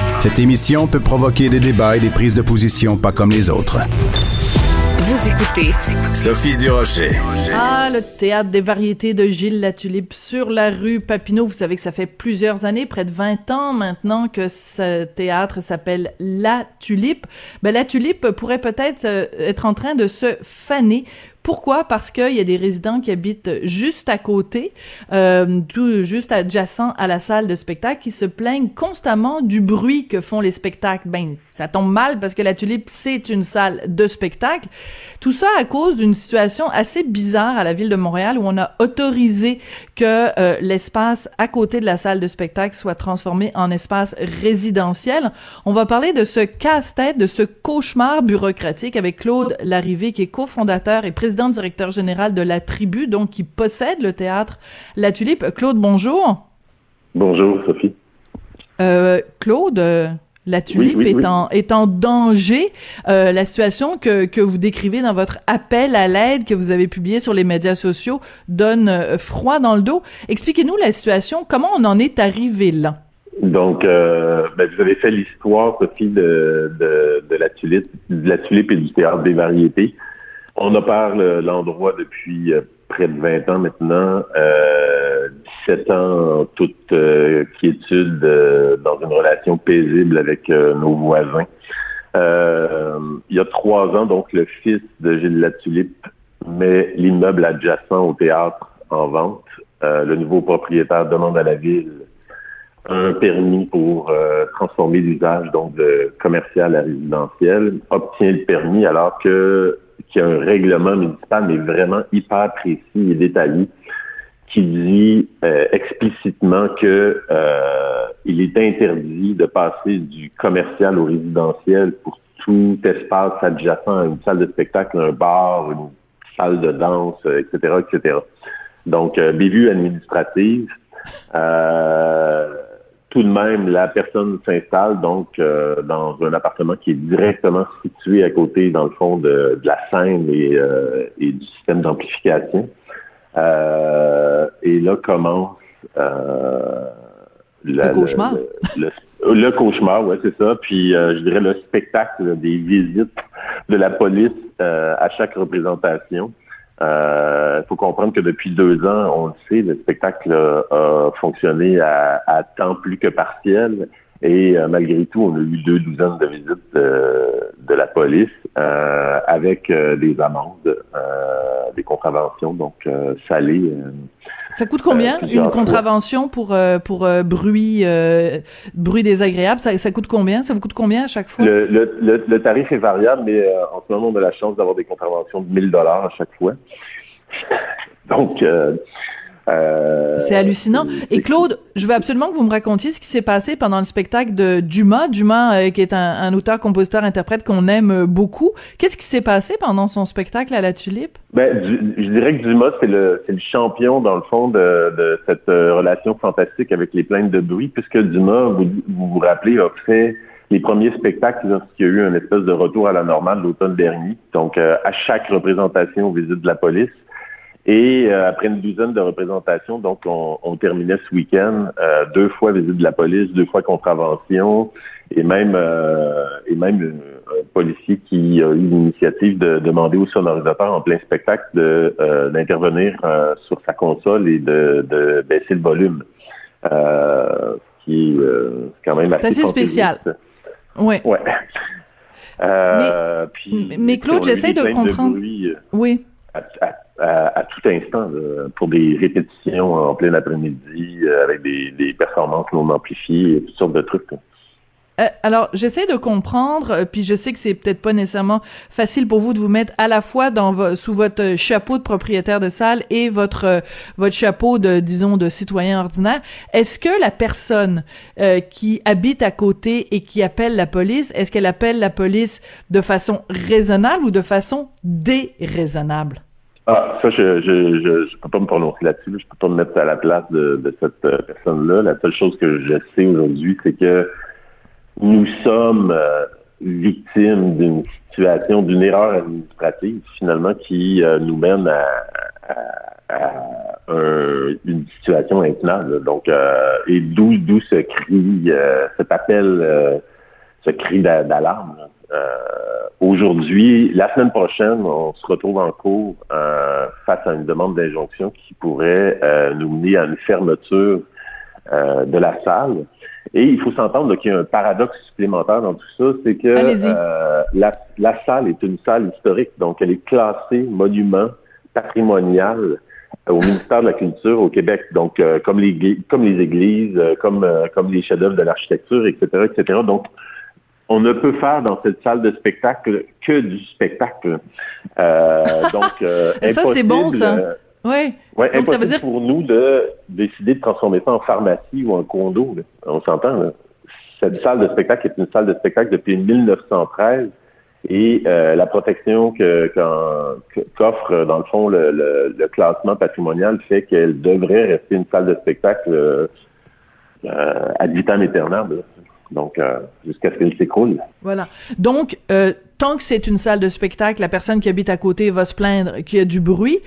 Cette émission peut provoquer des débats et des prises de position pas comme les autres. Vous écoutez Sophie Durocher. Ah, le théâtre des variétés de Gilles Latulippe sur la rue Papineau. Vous savez que ça fait plusieurs années, près de 20 ans maintenant, que ce théâtre s'appelle La Tulipe. Ben, la Tulipe pourrait peut-être euh, être en train de se faner Pourquoi? Parce qu'il y a des résidents qui habitent juste à côté, euh, tout juste adjacent à la salle de spectacle, qui se plaignent constamment du bruit que font les spectacles. Ben, ça tombe mal parce que la Tulipe, c'est une salle de spectacle. Tout ça à cause d'une situation assez bizarre à la ville de Montréal où on a autorisé que euh, l'espace à côté de la salle de spectacle soit transformé en espace résidentiel. On va parler de ce casse-tête, de ce cauchemar bureaucratique avec Claude Larrivée, qui est cofondateur et président directeur général de La Tribu, donc qui possède le théâtre La Tulipe. Claude, bonjour. Bonjour, Sophie. Euh, Claude, la tulipe est, En, est en danger. Euh, la situation que, que vous décrivez dans votre appel à l'aide que vous avez publié sur les médias sociaux donne euh, froid dans le dos. Expliquez-nous la situation. Comment on en est arrivé là? Donc, euh, ben, vous avez fait l'histoire, Sophie, de, de, de, la tulipe, de la tulipe et du théâtre des variétés. On opère l'endroit depuis près de 20 ans maintenant, euh, 17 ans en toute euh, quiétude euh, dans une relation paisible avec euh, nos voisins. il y a trois ans, donc, le fils de Gilles Latulippe met l'immeuble adjacent au théâtre en vente. le nouveau propriétaire demande à la ville un permis pour transformer l'usage donc de commercial à résidentiel, obtient le permis alors que qu'il y a un règlement municipal, mais vraiment hyper précis et détaillé, qui dit euh, explicitement que euh, il est interdit de passer du commercial au résidentiel pour tout espace adjacent à une salle de spectacle, un bar, une salle de danse, etc., etc. Donc, euh, bévue administrative. Euh, tout de même, la personne s'installe donc euh, dans un appartement qui est directement situé à côté, dans le fond, de, la scène et, euh, et du système d'amplification. Euh, et là commence le cauchemar. Le, cauchemar, ouais, c'est ça. Puis je dirais le spectacle des visites de la police à chaque représentation. Il euh, faut comprendre que depuis deux ans, on le sait, le spectacle a fonctionné à, temps plus que partiel. Et euh, malgré tout, on a eu deux douzaines de visites de, la police euh, avec des amendes, des contraventions, donc salées. ça coûte combien une contravention pour pour bruit bruit désagréable? Ça, ça coûte combien? Ça vous coûte combien à chaque fois? Le, le, le tarif est variable, mais en ce moment, on a la chance d'avoir des contraventions de 1000 dollars à chaque fois. Donc, euh, euh, c'est hallucinant. Et Claude, je veux absolument que vous me racontiez ce qui s'est passé pendant le spectacle de Dumas. Dumas, euh, qui est un, auteur, compositeur, interprète qu'on aime beaucoup. Qu'est-ce qui s'est passé pendant son spectacle à la Tulipe? Ben, je, dirais que Dumas, c'est le, le champion, dans le fond, de, cette relation fantastique avec les plaintes de bruit, puisque Dumas, vous vous, rappelez, a fait les premiers spectacles lorsqu'il y a eu un espèce de retour à la normale l'automne dernier. Donc, à chaque représentation, visite de la police. Et euh, après une douzaine de représentations, donc on, terminait ce week-end euh, deux fois visite de la police, deux fois contravention, et même euh, et même un policier qui a eu l'initiative de demander au sonorisateur en plein spectacle de d'intervenir sur sa console et de, de baisser le volume, qui est quand même assez, assez spécial. Oui. Ouais. mais, puis, mais Claude, j'essaie de comprendre. oui à, tout instant pour des répétitions en plein après-midi euh, avec des, des, performances non amplifiées et toutes sortes de trucs. Euh, alors, j'essaie de comprendre, euh, puis je sais que c'est peut-être pas nécessairement facile pour vous de vous mettre à la fois dans sous votre chapeau de propriétaire de salle et votre votre chapeau de disons de citoyen ordinaire. Est-ce que la personne qui habite à côté et qui appelle la police, est-ce qu'elle appelle la police de façon raisonnable ou de façon déraisonnable? Ah, ça, je je, je, peux pas me prononcer là-dessus. Je peux pas me mettre à la place de, de cette euh, personne-là. La seule chose que je sais aujourd'hui, c'est que nous sommes euh, victimes d'une situation, d'une erreur administrative, finalement, qui euh, nous mène à, une situation intenable. Donc, et d'où d'où ce cri, cet appel, ce cri d'alarme. Aujourd'hui, la semaine prochaine, on se retrouve en cours euh, face à une demande d'injonction qui pourrait euh, nous mener à une fermeture de la salle. Et il faut s'entendre qu'il y a un paradoxe supplémentaire dans tout ça, c'est que euh, la, la, salle est une salle historique, donc elle est classée monument patrimonial au ministère de la Culture au Québec. Donc, euh, comme les comme les églises, euh, comme euh, comme les chefs-d'œuvre de l'architecture, etc., etc. Donc, on ne peut faire dans cette salle de spectacle que du spectacle. donc, ça c'est bon ça. oui. Ouais, donc, ça veut dire pour nous de décider de transformer ça en pharmacie ou en condo. On s'entend. Cette salle de spectacle est une salle de spectacle depuis 1913 et euh, la protection que qu'offre dans le fond le, le, classement patrimonial fait qu'elle devrait rester une salle de spectacle euh, ad vitam aeternam. Donc, euh, jusqu'à ce qu'elle s'écroule. Voilà. Donc, euh, tant que c'est une salle de spectacle, la personne qui habite à côté va se plaindre qu'il y a du bruit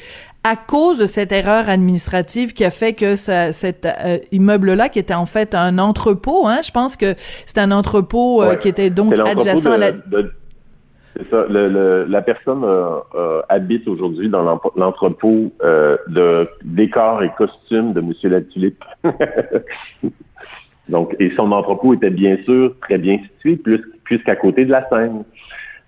à cause de cette erreur administrative qui a fait que ça, cet euh, immeuble-là, qui était en fait un entrepôt, hein, je pense que c'est un entrepôt qui était donc adjacent à la... C'est ça. Le, la personne habite aujourd'hui dans l'entrepôt de décors et costumes de Monsieur Latulippe. Donc, et son entrepôt était bien sûr très bien situé, plus, puisqu'à côté de la scène.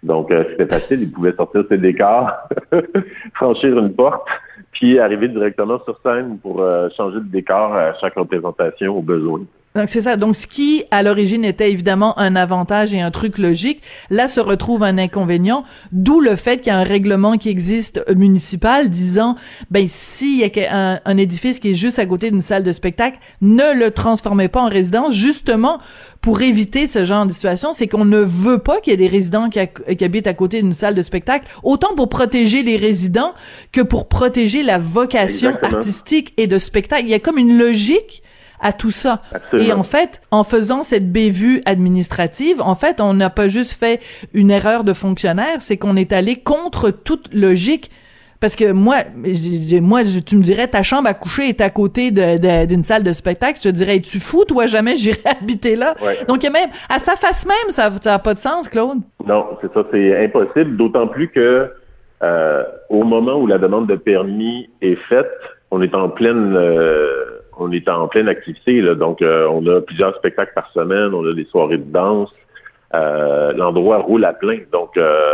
Donc, c'était facile, il pouvait sortir ses décors, franchir une porte, puis arriver directement sur scène pour changer de décor à chaque représentation au besoin. Donc c'est ça. Donc ce qui à l'origine était évidemment un avantage et un truc logique, là se retrouve un inconvénient, d'où le fait qu'il y a un règlement qui existe municipal disant ben s'il y a un, édifice qui est juste à côté d'une salle de spectacle, ne le transformez pas en résidence justement pour éviter ce genre de situation, c'est qu'on ne veut pas qu'il y ait des résidents qui, qui habitent à côté d'une salle de spectacle, autant pour protéger les résidents que pour protéger la vocation artistique et de spectacle. Il y a comme une logique à tout ça. Et en fait, en faisant cette bévue administrative, en fait, on n'a pas juste fait une erreur de fonctionnaire, c'est qu'on est allé contre toute logique. Parce que moi, moi, tu me dirais, ta chambre à coucher est à côté d'une salle de spectacle. Je te dirais, tu fou, toi, jamais j'irai habiter là. Donc, il y a même, à sa face même, ça n'a pas de sens, Claude. Non, c'est ça, c'est impossible. D'autant plus que, euh, au moment où la demande de permis est faite, on est en pleine, euh, on est en pleine activité. Là, donc, euh, on a plusieurs spectacles par semaine, on a des soirées de danse. Euh, l'endroit roule à plein. Donc, euh,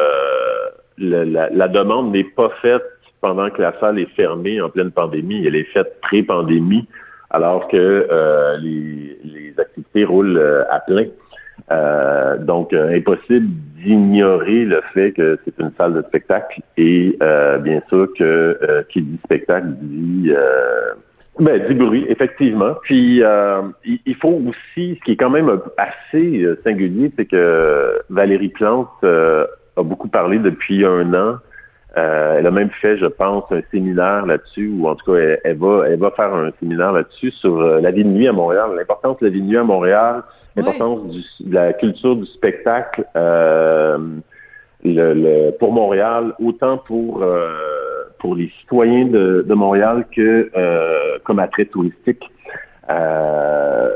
la, demande n'est pas faite pendant que la salle est fermée en pleine pandémie. Elle est faite pré-pandémie, alors que les, les, activités roulent à plein. donc, impossible d'ignorer le fait que c'est une salle de spectacle et bien sûr que qui dit spectacle dit ben, du bruit, effectivement. Puis, euh, il faut aussi, ce qui est quand même assez euh, singulier, c'est que Valérie Plante euh, a beaucoup parlé depuis un an. elle a même fait, je pense, un séminaire là-dessus, ou en tout cas, elle, va, elle va faire un séminaire là-dessus sur la vie de nuit à Montréal, l'importance de la vie de nuit à Montréal, l'importance de la culture du spectacle le, pour Montréal, autant pour pour les citoyens de, Montréal que euh, comme attrait touristique. Euh,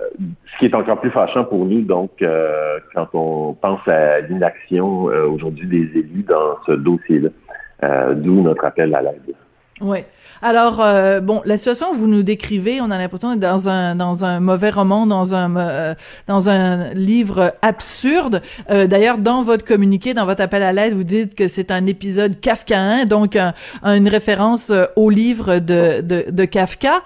ce qui est encore plus fâchant pour nous, donc, euh, quand on pense à l'inaction aujourd'hui des élus dans ce dossier-là, d'où notre appel à l'aide. Oui. Alors euh, bon, la situation que vous nous décrivez, on a l'impression d'être dans un dans un mauvais roman, dans un euh, dans un livre absurde. Euh, d'ailleurs, dans votre communiqué, dans votre appel à l'aide, vous dites que c'est un épisode kafkaïen, donc une référence au livre de de, de Kafka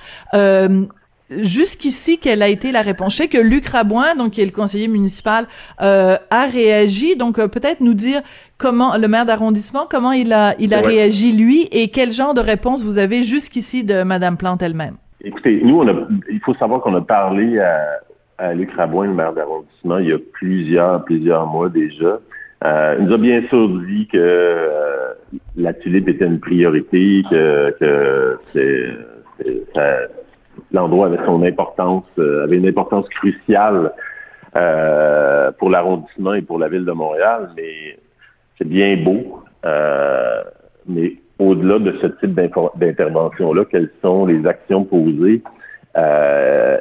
jusqu'ici, quelle a été la réponse? Je sais que Luc Rabouin, donc qui est le conseiller municipal, euh, a réagi. Donc euh, peut-être nous dire comment le maire d'arrondissement, comment il a il a réagi lui et quel genre de réponse vous avez jusqu'ici de Madame Plante elle-même? Écoutez, nous, on a, il faut savoir qu'on a parlé à, à Luc Rabouin, le maire d'arrondissement, il y a plusieurs plusieurs mois déjà. Euh, il nous a bien sûr dit que euh, la tulipe était une priorité, que, que c'est, l'endroit avait son importance, euh, avait une importance cruciale euh, pour l'arrondissement et pour la ville de Montréal, mais c'est bien beau. Euh, mais au-delà de ce type d'intervention-là, quelles sont les actions posées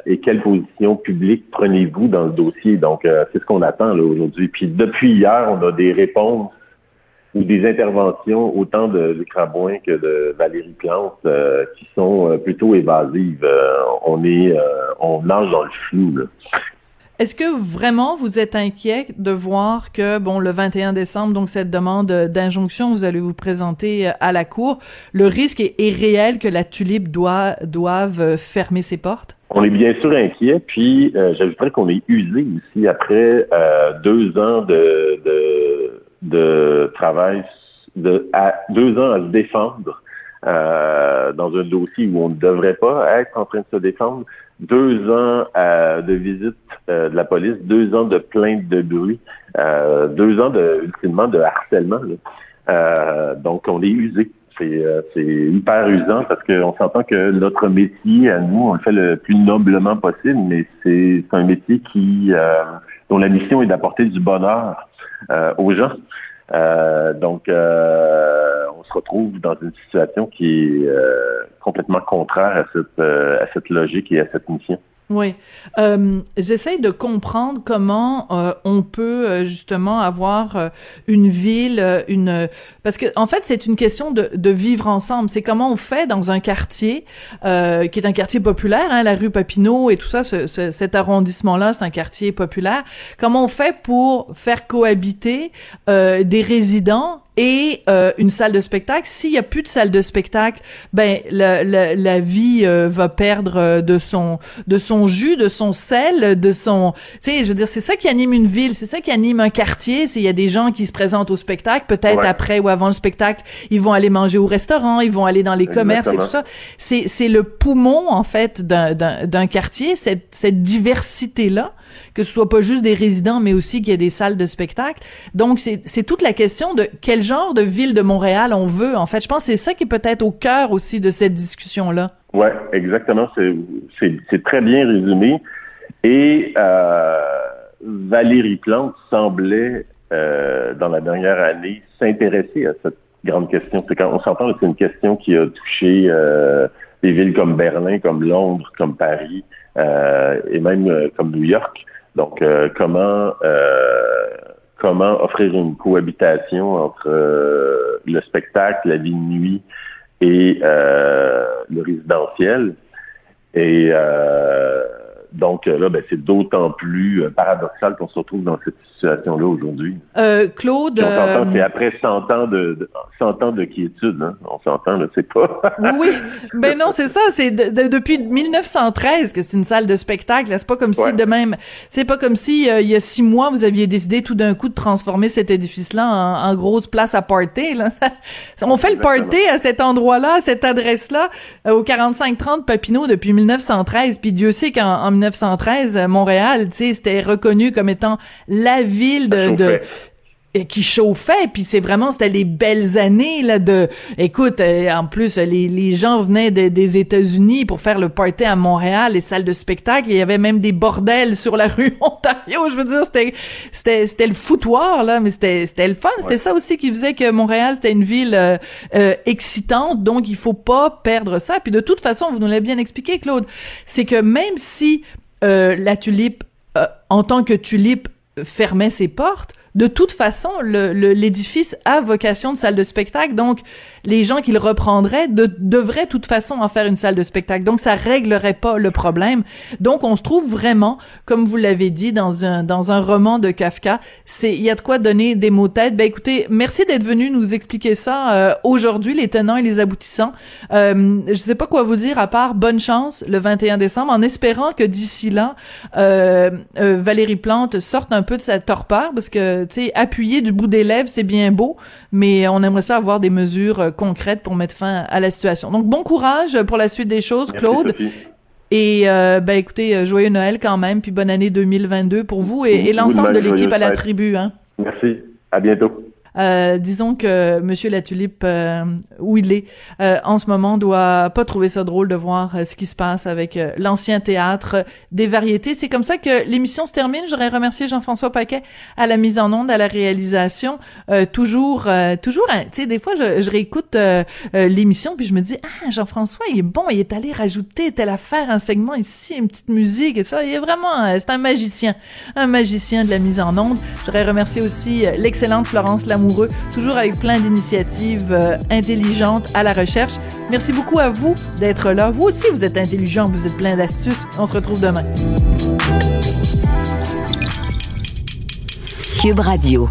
et quelle position publique prenez-vous dans le dossier? Donc, c'est ce qu'on attend là aujourd'hui. Puis depuis hier, on a des réponses ou des interventions autant de Luc Rabouin que de Valérie Plante euh, qui sont euh, plutôt évasives. Euh, on est on nage dans le flou. Là. Est-ce que vraiment vous êtes inquiet de voir que, bon, le 21 décembre, donc cette demande d'injonction, vous allez vous présenter à la Cour, le risque est, réel que la tulipe doit, doive fermer ses portes? On est bien sûr inquiet, puis j'ajouterais qu'on est usé ici après deux ans de, de, de travail, de, à, deux ans à se défendre euh, dans un dossier où on ne devrait pas être en train de se défendre, deux ans euh, de visite euh, de la police, deux ans de plainte de bruit, euh, deux ans de ultimement de harcèlement. donc on est usé. C'est hyper usant parce qu'on s'entend que notre métier à nous, on le fait le plus noblement possible, mais c'est un métier qui dont la mission est d'apporter du bonheur aux gens. donc on se retrouve dans une situation qui est euh, complètement contraire à cette, euh, à cette logique et à cette mission. Oui. Euh, J'essaye de comprendre comment euh, on peut euh, justement avoir euh, une ville, une parce que en fait c'est une question de, de vivre ensemble. C'est comment on fait dans un quartier qui est un quartier populaire, hein, la rue Papineau et tout ça, ce, cet arrondissement-là, c'est un quartier populaire. Comment on fait pour faire cohabiter des résidents et une salle de spectacle? S'il y a plus de salle de spectacle, ben la, la, la vie va perdre de son de son jus, de son sel, de son, tu sais, je veux dire, c'est ça qui anime une ville, c'est ça qui anime un quartier. C'est il y a des gens qui se présentent au spectacle, peut-être après ou avant le spectacle, ils vont aller manger au restaurant, ils vont aller dans les commerces et tout ça. C'est c'est le poumon en fait d'un d'un quartier, cette cette diversité là que ce soit pas juste des résidents, mais aussi qu'il y ait des salles de spectacle. Donc, c'est toute la question de quel genre de ville de Montréal on veut. En fait, je pense que c'est ça qui est peut-être au cœur aussi de cette discussion-là. Oui, exactement. C'est très bien résumé. Et euh, Valérie Plante semblait, euh, dans la dernière année, s'intéresser à cette grande question. C'est quand on s'entend que c'est une question qui a touché euh, des villes comme Berlin, comme Londres, comme Paris euh, et même euh, comme New York. Donc, euh, comment comment offrir une cohabitation entre le spectacle, la vie de nuit et le résidentiel. Et euh, donc euh, là, ben, c'est d'autant plus euh, paradoxal qu'on se retrouve dans cette situation-là aujourd'hui. Euh, Claude... c'est après 100 ans de, 100 ans de quiétude, hein? on s'entend, là, c'est pas... oui, ben non, c'est ça, c'est depuis 1913 que c'est une salle de spectacle, c'est pas comme si de même... C'est pas comme si il y a six mois, vous aviez décidé tout d'un coup de transformer cet édifice-là en, grosse place à party, là. on fait le party à cet endroit-là, à cette adresse-là, au 4530 Papineau depuis 1913, puis Dieu sait qu'en 1913, euh, Montréal, tu sais, c'était reconnu comme étant la ville de, et qui chauffait puis c'est vraiment c'était les belles années là de écoute euh, en plus les, les gens venaient des États-Unis pour faire le party à Montréal les salles de spectacle il y avait même des bordels sur la rue Ontario. Je veux dire c'était c'était c'était le foutoir là mais c'était c'était le fun. C'était ça aussi qui faisait que Montréal c'était une ville euh, excitante. Donc il faut pas perdre ça. Puis de toute façon vous nous l'avez bien expliqué Claude c'est que même si euh, la tulipe, euh, en tant que tulipe, fermait ses portes, de toute façon, l'édifice le, a vocation de salle de spectacle, donc les gens qui le reprendraient de, devraient de toute façon en faire une salle de spectacle. Donc ça réglerait pas le problème. Donc on se trouve vraiment, comme vous l'avez dit dans un dans un roman de Kafka, c'est il y a de quoi donner des mots têtes. Ben écoutez, merci d'être venu nous expliquer ça euh, aujourd'hui, les tenants et les aboutissants. Euh, je sais pas quoi vous dire à part bonne chance le 21 décembre, en espérant que d'ici là, euh, euh, Valérie Plante sorte un peu de sa torpeur, parce que tu sais, appuyer du bout des lèvres, c'est bien beau, mais on aimerait ça avoir des mesures euh, concrètes pour mettre fin à la situation. Donc, bon courage pour la suite des choses, Claude. Et euh, ben écoutez, euh, joyeux Noël quand même, puis bonne année 2022 pour vous et, et l'ensemble de l'équipe à la tribu. Hein. Merci. À bientôt. Euh, disons que Monsieur Latulipe, euh, où il est euh, en ce moment, doit pas trouver ça drôle de voir ce qui se passe avec l'ancien théâtre des variétés. C'est comme ça que l'émission se termine. J'aurais remercié Jean-François Paquet à la mise en onde, à la réalisation. toujours, toujours, hein, tu sais, des fois, je, je réécoute l'émission puis je me dis, ah, Jean-François, il est bon, il est allé rajouter telle affaire, un segment ici, une petite musique et ça. Il est vraiment, c'est un magicien, un magicien de la mise en onde. J'aurais remercié aussi l'excellente Florence Lamour toujours avec plein d'initiatives euh, intelligentes à la recherche. Merci beaucoup à vous d'être là. Vous aussi, vous êtes intelligents, vous êtes plein d'astuces. On se retrouve demain. Cube Radio.